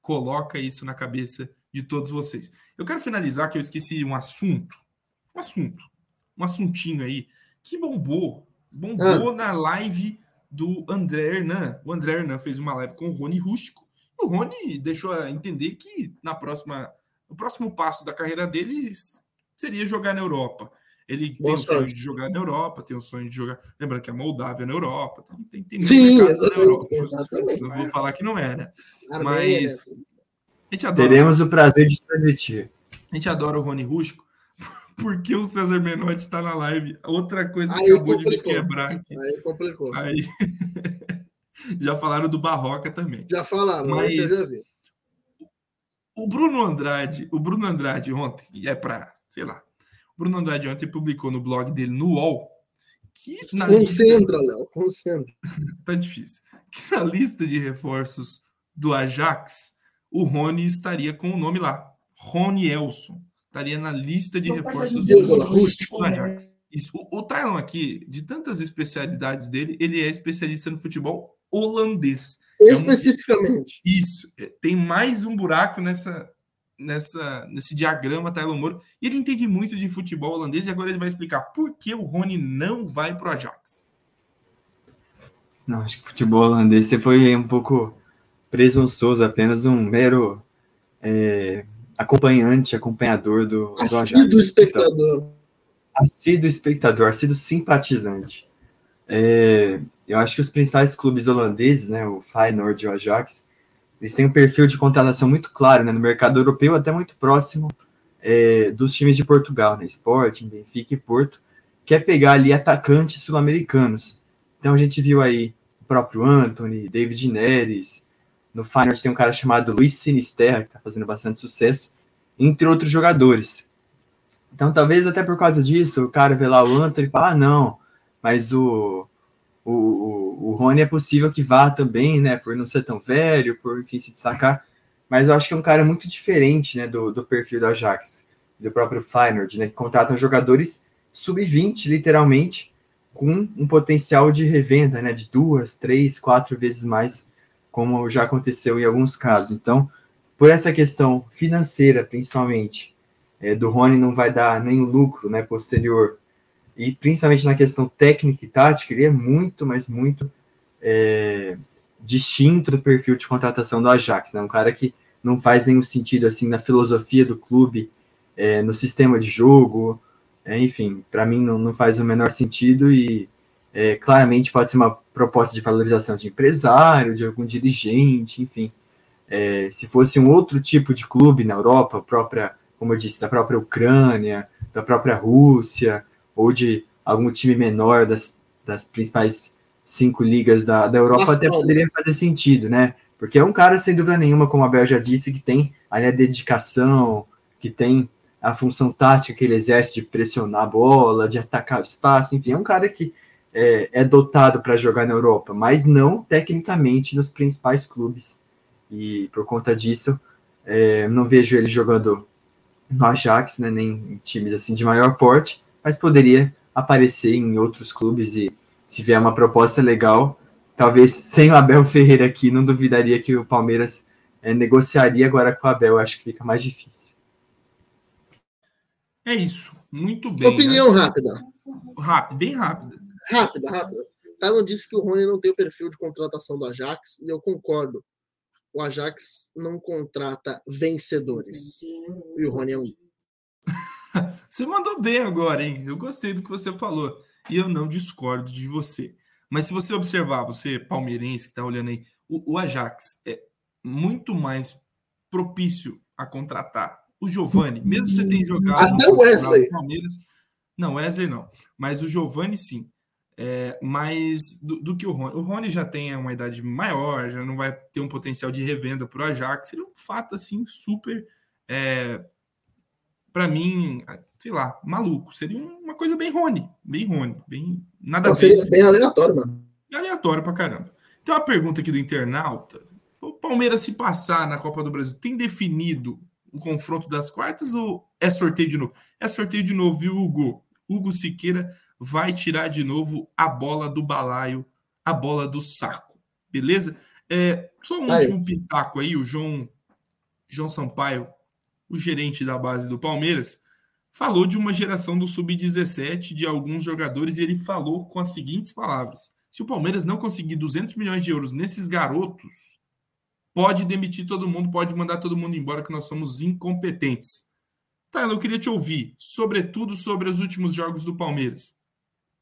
Coloca isso na cabeça de todos vocês. Eu quero finalizar que eu esqueci um assunto, um assunto, um assuntinho aí que bombou, bombou ah. na live do André Hernan. O André Hernan fez uma live com o Rony Rústico. O Rony deixou a entender que na próxima, o próximo passo da carreira dele seria jogar na Europa. Ele Boa tem sorte. o sonho de jogar na Europa, tem o sonho de jogar. Lembrando que a Moldávia é na Europa, tem, tem, tem Sim, exatamente, Europa. exatamente. Não vou falar que não é, né? Mas a gente adora, teremos o prazer de transmitir. A gente adora o Rony Rusco, porque o César Menotti está na live. Outra coisa que Aí acabou complicou. de me quebrar aqui. Aí complicou. Aí... já falaram do Barroca também. Já falaram, mas já o Bruno Andrade, o Bruno Andrade ontem, é para, sei lá, Bruno Andrade ontem publicou no blog dele, no UOL, que na concentra, lista... Léo, concentra. tá difícil. Que na lista de reforços do Ajax, o Rony estaria com o nome lá. Rony Elson. Estaria na lista de reforços do, Ajax. Isso. O, o Tylon aqui, de tantas especialidades dele, ele é especialista no futebol holandês. Especificamente. É um... Isso. É, tem mais um buraco nessa, nessa, nesse diagrama Tylon Moore. E ele entende muito de futebol holandês e agora ele vai explicar por que o Rony não vai para o Ajax. Não, acho que futebol holandês você foi um pouco presunçoso, apenas um mero é, acompanhante, acompanhador do, do Ajax. Assíduo espectador. Então, assíduo espectador, assíduo simpatizante. É, eu acho que os principais clubes holandeses, né, o Feyenoord e o Ajax, eles têm um perfil de contratação muito claro, né, no mercado europeu, até muito próximo é, dos times de Portugal, né, Sporting, Benfica e Porto, que é pegar ali atacantes sul-americanos. Então a gente viu aí o próprio Anthony, David Neres, no Feyenoord tem um cara chamado Luiz Sinisterra, que está fazendo bastante sucesso, entre outros jogadores. Então, talvez até por causa disso, o cara vê lá o Anthony e fala: ah, não, mas o, o, o, Rony é possível que vá também, né? Por não ser tão velho, por enfim se destacar. Mas eu acho que é um cara muito diferente, né? Do, do perfil do Ajax, do próprio Feyenoord, né? Que contratam jogadores sub-20, literalmente, com um potencial de revenda, né? De duas, três, quatro vezes mais, como já aconteceu em alguns casos. Então, por essa questão financeira, principalmente, é, do Rony não vai dar nem lucro, né? Posterior e principalmente na questão técnica e tática, ele é muito, mas muito é, distinto do perfil de contratação do Ajax, né? Um cara que não faz nenhum sentido assim na filosofia do clube, é, no sistema de jogo, é, enfim, para mim não, não, faz o menor sentido e é, claramente pode ser uma proposta de valorização de empresário, de algum dirigente, enfim. É, se fosse um outro tipo de clube na Europa, própria, como eu disse, da própria Ucrânia, da própria Rússia, ou de algum time menor das, das principais cinco ligas da, da Europa, Nossa, até poderia fazer sentido, né? Porque é um cara, sem dúvida nenhuma, como a Bel já disse, que tem ali a dedicação, que tem a função tática que ele exerce de pressionar a bola, de atacar o espaço, enfim, é um cara que é, é dotado para jogar na Europa, mas não tecnicamente nos principais clubes. E por conta disso, é, não vejo ele jogando no Ajax, né, nem em times assim de maior porte, mas poderia aparecer em outros clubes e se vier uma proposta legal, talvez sem o Abel Ferreira aqui, não duvidaria que o Palmeiras é, negociaria agora com o Abel, acho que fica mais difícil. É isso, muito bem. Opinião né? rápida. Rápida, bem rápida. Rápida, rápida. Talon disse que o Rony não tem o perfil de contratação do Ajax, e eu concordo. O Ajax não contrata vencedores. E o Rony é um. Você mandou bem agora, hein? Eu gostei do que você falou. E eu não discordo de você. Mas se você observar, você palmeirense que está olhando aí, o, o, Ajax é muito mais propício a contratar o Giovani, mesmo você tenha jogado Até o Wesley. Palmeiras. Não, Wesley não. Mas o Giovani sim. É, mais do, do, que o Rony. O Rony já tem uma idade maior, já não vai ter um potencial de revenda para o Ajax. Seria um fato assim super é, para mim, sei lá, maluco. Seria uma coisa bem Rony, bem Rony, bem nada Só seria bem aleatório, mano. Aleatório pra caramba. Tem uma pergunta aqui do internauta. O Palmeiras se passar na Copa do Brasil, tem definido o confronto das quartas ou é sorteio de novo? É sorteio de novo, viu, Hugo? Hugo Siqueira vai tirar de novo a bola do balaio, a bola do saco. Beleza? É, só um aí. último pitaco aí, o João, João Sampaio o gerente da base do Palmeiras, falou de uma geração do sub-17 de alguns jogadores e ele falou com as seguintes palavras: se o Palmeiras não conseguir 200 milhões de euros nesses garotos, pode demitir todo mundo, pode mandar todo mundo embora, que nós somos incompetentes. Tá, eu queria te ouvir, sobretudo sobre os últimos jogos do Palmeiras.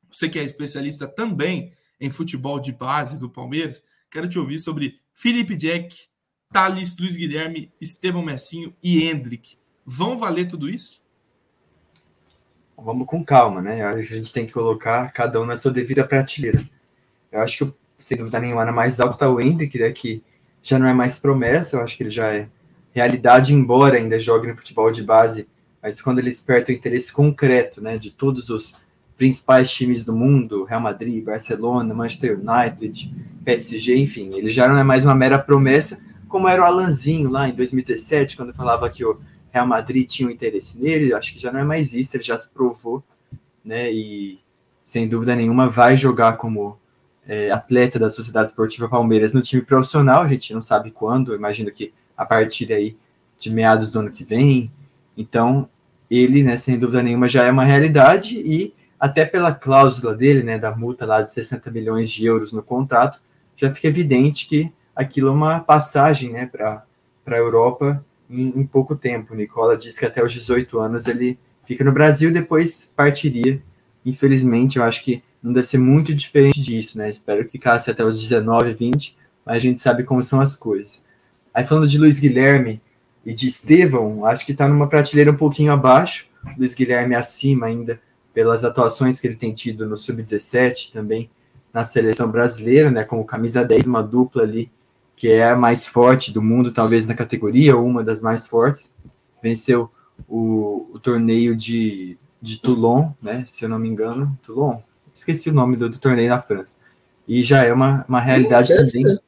Você que é especialista também em futebol de base do Palmeiras, quero te ouvir sobre Felipe Jack, Thales, Luiz Guilherme, Estevão Messinho e Hendrick. Vão valer tudo isso? Vamos com calma, né? A gente tem que colocar cada um na sua devida prateleira. Eu acho que, sem dúvida nenhuma, na mais alta está o Hendrick, né, que já não é mais promessa, eu acho que ele já é realidade, embora ainda jogue no futebol de base, mas quando ele desperta o interesse concreto né, de todos os principais times do mundo, Real Madrid, Barcelona, Manchester United, PSG, enfim, ele já não é mais uma mera promessa, como era o Alanzinho lá em 2017, quando falava que o Real Madrid tinha um interesse nele, acho que já não é mais isso, ele já se provou, né? E sem dúvida nenhuma vai jogar como é, atleta da Sociedade Esportiva Palmeiras no time profissional, a gente não sabe quando, imagino que a partir aí de meados do ano que vem. Então, ele, né, sem dúvida nenhuma, já é uma realidade e até pela cláusula dele, né, da multa lá de 60 milhões de euros no contrato, já fica evidente que aquilo é uma passagem né, para a Europa em, em, pouco tempo. Nicola disse que até os 18 anos ele fica no Brasil depois partiria. Infelizmente, eu acho que não deve ser muito diferente disso, né? Espero que ficasse até os 19, 20, mas a gente sabe como são as coisas. Aí falando de Luiz Guilherme e de Estevão, acho que está numa prateleira um pouquinho abaixo, Luiz Guilherme acima ainda pelas atuações que ele tem tido no Sub-17 também na seleção brasileira, né, como camisa 10, uma dupla ali que é a mais forte do mundo, talvez na categoria, ou uma das mais fortes, venceu o, o torneio de, de Toulon, né? Se eu não me engano, Toulon. Esqueci o nome do, do torneio na França. E já é uma, uma realidade também.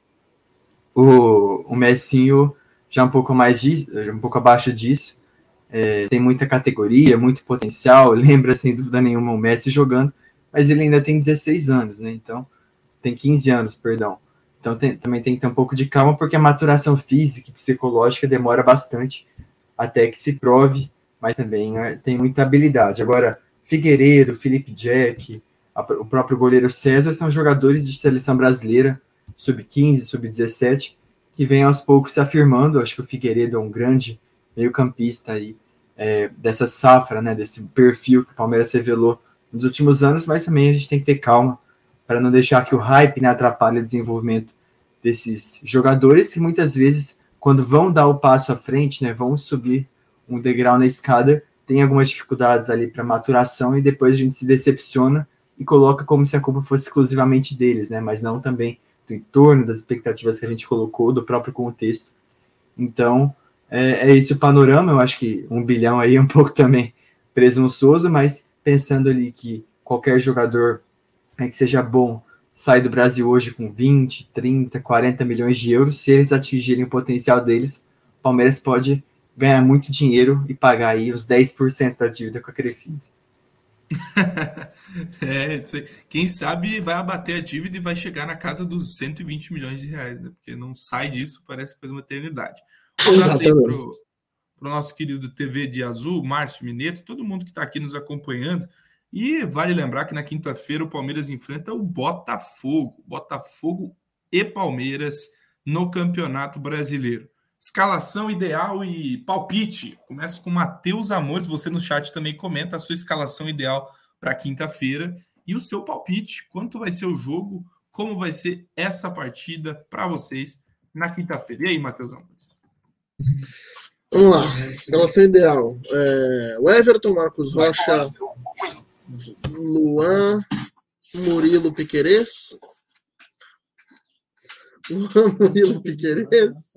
O, o Messinho já um pouco mais disso, um pouco abaixo disso. É, tem muita categoria, muito potencial. Lembra sem dúvida nenhuma o Messi jogando, mas ele ainda tem 16 anos, né? Então tem 15 anos, perdão. Então tem, também tem que ter um pouco de calma, porque a maturação física e psicológica demora bastante até que se prove, mas também é, tem muita habilidade. Agora, Figueiredo, Felipe Jack, a, o próprio goleiro César são jogadores de seleção brasileira, sub-15, sub-17, que vem aos poucos se afirmando. Acho que o Figueiredo é um grande meio-campista aí é, dessa safra, né, desse perfil que o Palmeiras revelou nos últimos anos, mas também a gente tem que ter calma para não deixar que o hype né, atrapalhe o desenvolvimento desses jogadores que muitas vezes, quando vão dar o passo à frente, né, vão subir um degrau na escada, tem algumas dificuldades ali para maturação e depois a gente se decepciona e coloca como se a culpa fosse exclusivamente deles, né, mas não também do entorno, das expectativas que a gente colocou, do próprio contexto. Então, é, é esse o panorama. Eu acho que um bilhão aí é um pouco também presunçoso, mas pensando ali que qualquer jogador né, que seja bom sai do Brasil hoje com 20, 30, 40 milhões de euros. Se eles atingirem o potencial deles, o Palmeiras pode ganhar muito dinheiro e pagar aí os 10% da dívida com a Crefisa. é, quem sabe vai abater a dívida e vai chegar na casa dos 120 milhões de reais, né? Porque não sai disso, parece que faz uma eternidade. Um abraço aí pro, pro nosso querido TV de Azul, Márcio Mineto, todo mundo que está aqui nos acompanhando. E vale lembrar que na quinta-feira o Palmeiras enfrenta o Botafogo. Botafogo e Palmeiras no Campeonato Brasileiro. Escalação ideal e palpite. Começo com Matheus Amores. Você no chat também comenta a sua escalação ideal para quinta-feira e o seu palpite. Quanto vai ser o jogo? Como vai ser essa partida para vocês na quinta-feira? E aí, Matheus Amores? Vamos lá. Escalação ideal. É, o Everton, Marcos Rocha, Luan, Murilo Piquerez. Luan Murilo Piquerez.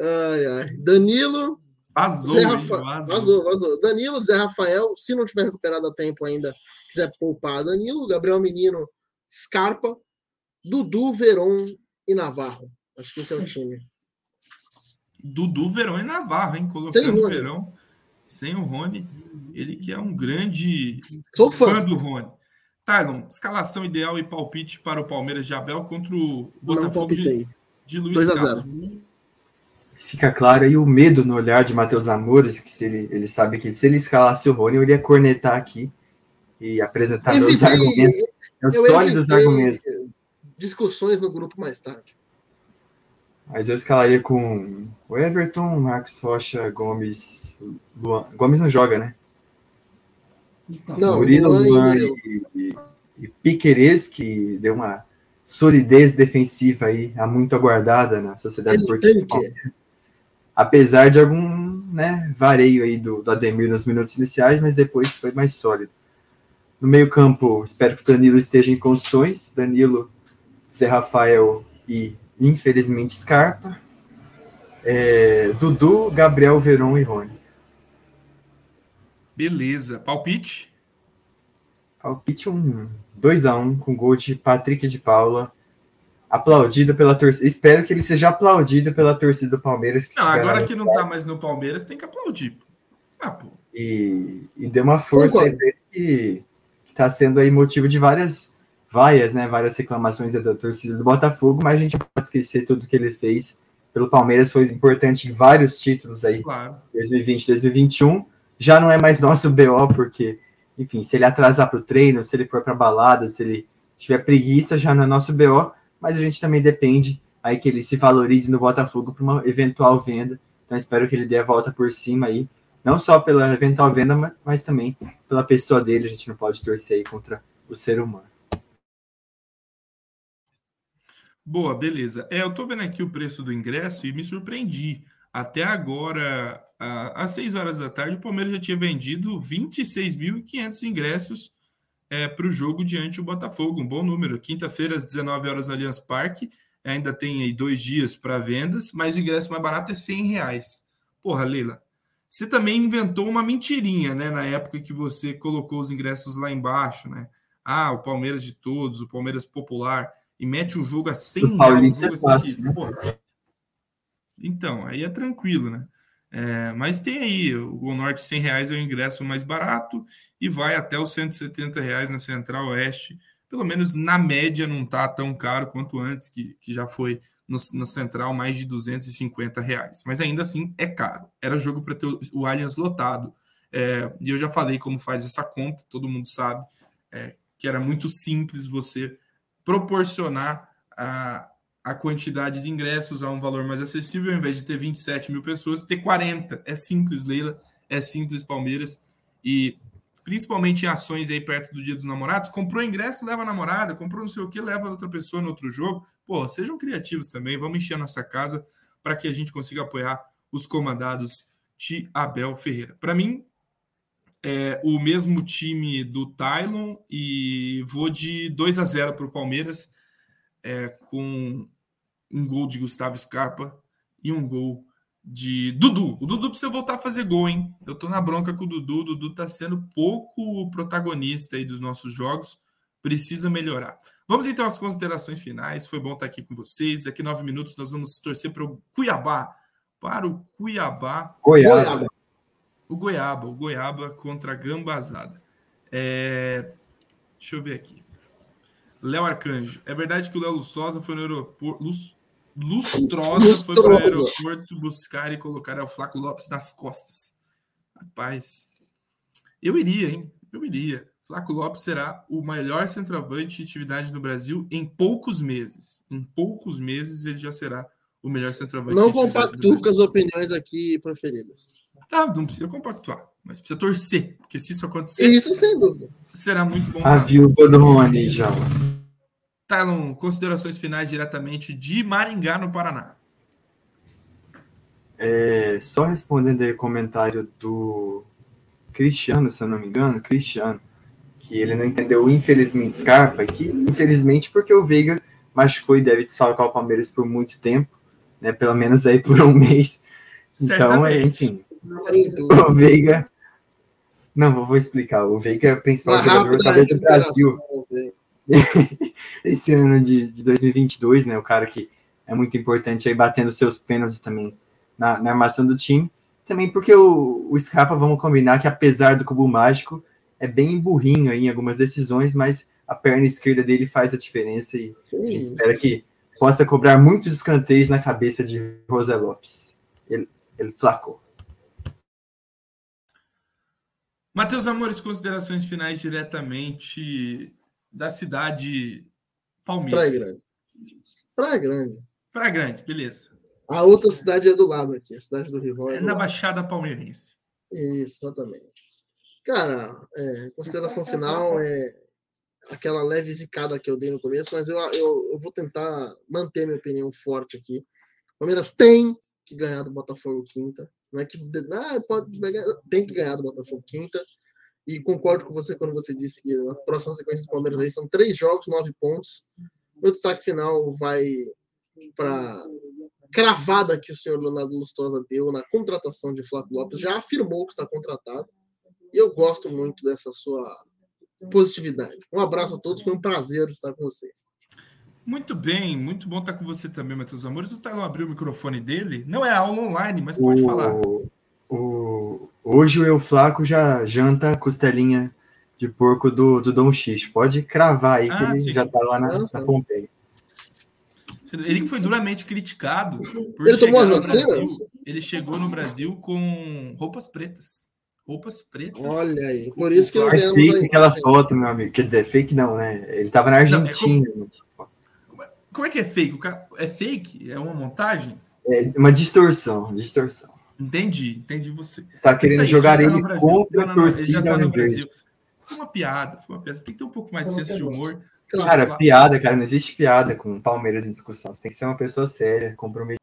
Ai, ai. Danilo. Vazou, Zé Rafa... vazou, vazou. Danilo, Zé Rafael, se não tiver recuperado a tempo ainda, quiser poupar Danilo, Gabriel Menino, Scarpa, Dudu, Veron e Navarro. Acho que esse é o time. Dudu, Verão e Navarro, hein? Colocando o Verão sem o Rony. Ele que é um grande Sou fã. fã do Rony. Tylon, escalação ideal e palpite para o Palmeiras de Abel contra o Botafogo de, de Luiz 2 a 0. Castro. Fica claro aí o medo no olhar de Matheus Amores, que se ele, ele sabe que se ele escalasse o Rony, eu iria cornetar aqui e apresentar evitei, meus argumentos, meus sólidos argumentos. Discussões no grupo mais tarde. Mas eu escalaria com o Everton, Marcos Rocha, Gomes. Luan. Gomes não joga, né? Então, não, Murilo, Luan e, e, e Piquerez, que deu uma solidez defensiva aí, há muito aguardada na Sociedade Esportiva. Apesar de algum né, vareio aí do, do Ademir nos minutos iniciais, mas depois foi mais sólido. No meio-campo, espero que o Danilo esteja em condições. Danilo, Zé Rafael e infelizmente Scarpa, é, Dudu, Gabriel, Veron e Rony. Beleza. Palpite? Palpite um 2x1 um, com gol de Patrick de Paula. Aplaudido pela torcida. Espero que ele seja aplaudido pela torcida do Palmeiras. não, agora que não tá mais no Palmeiras, tem que aplaudir. Ah, pô. E, e deu uma força aí que, que tá sendo aí motivo de várias vaias, né, várias reclamações da torcida do Botafogo, mas a gente não pode esquecer tudo que ele fez pelo Palmeiras, foi importante em vários títulos aí, claro. 2020, 2021, já não é mais nosso BO, porque, enfim, se ele atrasar para o treino, se ele for para balada, se ele tiver preguiça, já não é nosso BO, mas a gente também depende aí que ele se valorize no Botafogo para uma eventual venda, então espero que ele dê a volta por cima aí, não só pela eventual venda, mas também pela pessoa dele, a gente não pode torcer aí contra o ser humano. Boa, beleza. É, eu tô vendo aqui o preço do ingresso e me surpreendi. Até agora, às 6 horas da tarde, o Palmeiras já tinha vendido 26.500 ingressos é, para o jogo diante do Botafogo. Um bom número. Quinta-feira, às 19 horas no Allianz Parque. Ainda tem aí dois dias para vendas, mas o ingresso mais barato é 100 reais. Porra, Leila, você também inventou uma mentirinha, né? Na época que você colocou os ingressos lá embaixo, né? Ah, o Palmeiras de todos, o Palmeiras popular, e mete o jogo a 100 o Paulista reais. É fácil, né? Então, aí é tranquilo, né? É, mas tem aí, o Gol Norte 100 reais é o ingresso mais barato e vai até os 170 reais na Central Oeste. Pelo menos na média não está tão caro quanto antes, que, que já foi no, no Central mais de 250 reais. Mas ainda assim é caro. Era jogo para ter o, o Allianz lotado. É, e eu já falei como faz essa conta, todo mundo sabe é, que era muito simples você proporcionar a, a quantidade de ingressos a um valor mais acessível, ao invés de ter 27 mil pessoas, ter 40. É simples, Leila, é simples, Palmeiras. E principalmente em ações aí perto do Dia dos Namorados, comprou ingresso, leva a namorada, comprou não sei o que, leva outra pessoa no outro jogo. Pô, sejam criativos também, vamos encher a nossa casa para que a gente consiga apoiar os comandados de Abel Ferreira. Para mim, é o mesmo time do Tylon e vou de 2 a 0 para o Palmeiras, é, com um gol de Gustavo Scarpa e um gol de Dudu. O Dudu precisa voltar a fazer gol, hein? Eu tô na bronca com o Dudu. O Dudu tá sendo pouco protagonista aí dos nossos jogos. Precisa melhorar. Vamos então às considerações finais. Foi bom estar aqui com vocês. Daqui nove minutos nós vamos torcer para o Cuiabá. Para o Cuiabá. Goiaba. O Goiaba. O Goiaba contra a Gambazada. É... Deixa eu ver aqui. Léo Arcanjo. É verdade que o Léo Lustosa foi no aeroporto. Lustrosa, foi para o aeroporto buscar e colocar o Flaco Lopes nas costas. Rapaz, eu iria, hein? Eu iria. Flaco Lopes será o melhor centroavante de atividade no Brasil em poucos meses. Em poucos meses ele já será o melhor centroavante. Não compactuo com as opiniões aqui preferidas. Tá, não precisa compactuar, mas precisa torcer, porque se isso acontecer. Isso sem dúvida. Será muito bom. A viúva do Rony, já. Talon, considerações finais diretamente de Maringá, no Paraná. É, só respondendo aí o comentário do Cristiano, se eu não me engano, Cristiano, que ele não entendeu infelizmente Scarpa, que infelizmente porque o Veiga machucou e deve desfalcar o Palmeiras por muito tempo, né, pelo menos aí por um mês. Então, é, enfim, o Veiga... Não, vou explicar. O Veiga é o principal jogador talvez do Brasil. esse ano de, de 2022, né? O cara que é muito importante aí batendo seus pênaltis também na, na armação do time. Também porque o, o Scarpa, vamos combinar que apesar do cubo mágico, é bem burrinho aí em algumas decisões, mas a perna esquerda dele faz a diferença e a gente espera que possa cobrar muitos escanteios na cabeça de José Lopes. Ele, ele flacou. Matheus Amores, considerações finais diretamente da cidade Palmeiras. Praia Grande. Praia Grande. Praia Grande, beleza. A outra cidade é do lado aqui, a cidade do rival. É, é na lado. Baixada Palmeirense. Isso, exatamente. Cara, é, consideração final é aquela leve zicada que eu dei no começo, mas eu, eu, eu vou tentar manter minha opinião forte aqui. Palmeiras tem que ganhar do Botafogo quinta. Não é que ah, pode, tem que ganhar do Botafogo quinta. E concordo com você quando você disse que na próxima sequência do Palmeiras aí são três jogos, nove pontos. Meu destaque final vai para cravada que o senhor Leonardo Lustosa deu na contratação de Flávio Lopes. Já afirmou que está contratado. E eu gosto muito dessa sua positividade. Um abraço a todos, foi um prazer estar com vocês. Muito bem, muito bom estar com você também, Matheus Amores. O Talão abriu o microfone dele. Não é aula online, mas pode o... falar. O... Hoje o Eu Flaco já janta costelinha de porco do, do Dom X. Pode cravar aí, ah, que ele sim. já tá lá na, na Pompeia. Ele que foi duramente criticado. ele tomou as vacinas? Ele chegou no Brasil com roupas pretas. Roupas pretas. Olha aí, por isso que eu é fake aquela foto, meu amigo. Quer dizer, fake não, né? Ele tava na Argentina. Não, é como... como... é que é fake? É fake? É uma montagem? É uma distorção, distorção. Entendi, entendi você. Você tá querendo aí, jogar ele tá contra não, a torcida tá no Brasil. Foi uma piada, foi uma piada. Você tem que ter um pouco mais de senso de humor. Cara, piada, cara, não existe piada com Palmeiras em discussão. Você tem que ser uma pessoa séria, comprometida.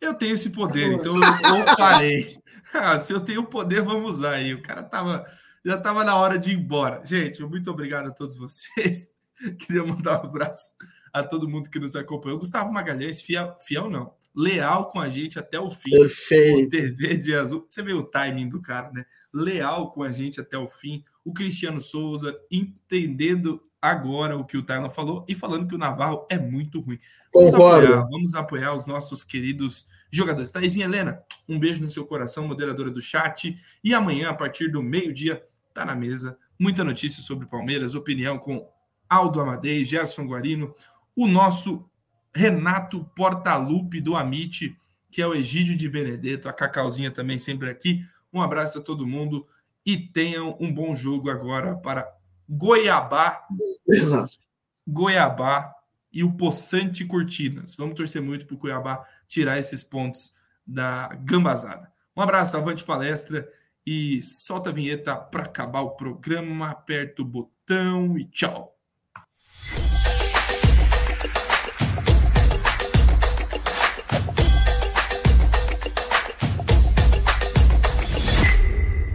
Eu tenho esse poder, então eu falei. Ah, se eu tenho poder, vamos usar aí. O cara tava, já tava na hora de ir embora. Gente, muito obrigado a todos vocês. Queria mandar um abraço a todo mundo que nos acompanhou. Gustavo Magalhães, fiel, fiel não leal com a gente até o fim. Perfeito. O TV de azul. Você vê o timing do cara, né? Leal com a gente até o fim. O Cristiano Souza entendendo agora o que o Tylon falou e falando que o Navarro é muito ruim. Vamos Concordo. apoiar, vamos apoiar os nossos queridos jogadores. Thaisinha Helena, um beijo no seu coração, moderadora do chat. E amanhã, a partir do meio-dia, tá na mesa. Muita notícia sobre Palmeiras, opinião com Aldo Amadei, Gerson Guarino, o nosso Renato Portalupe do Amit, que é o Egídio de Benedetto, a Cacauzinha também sempre aqui. Um abraço a todo mundo e tenham um bom jogo agora para Goiabá, Exato. Goiabá e o Poçante Cortinas. Vamos torcer muito para o Cuiabá tirar esses pontos da gambazada. Um abraço, avante palestra e solta a vinheta para acabar o programa, aperta o botão e tchau.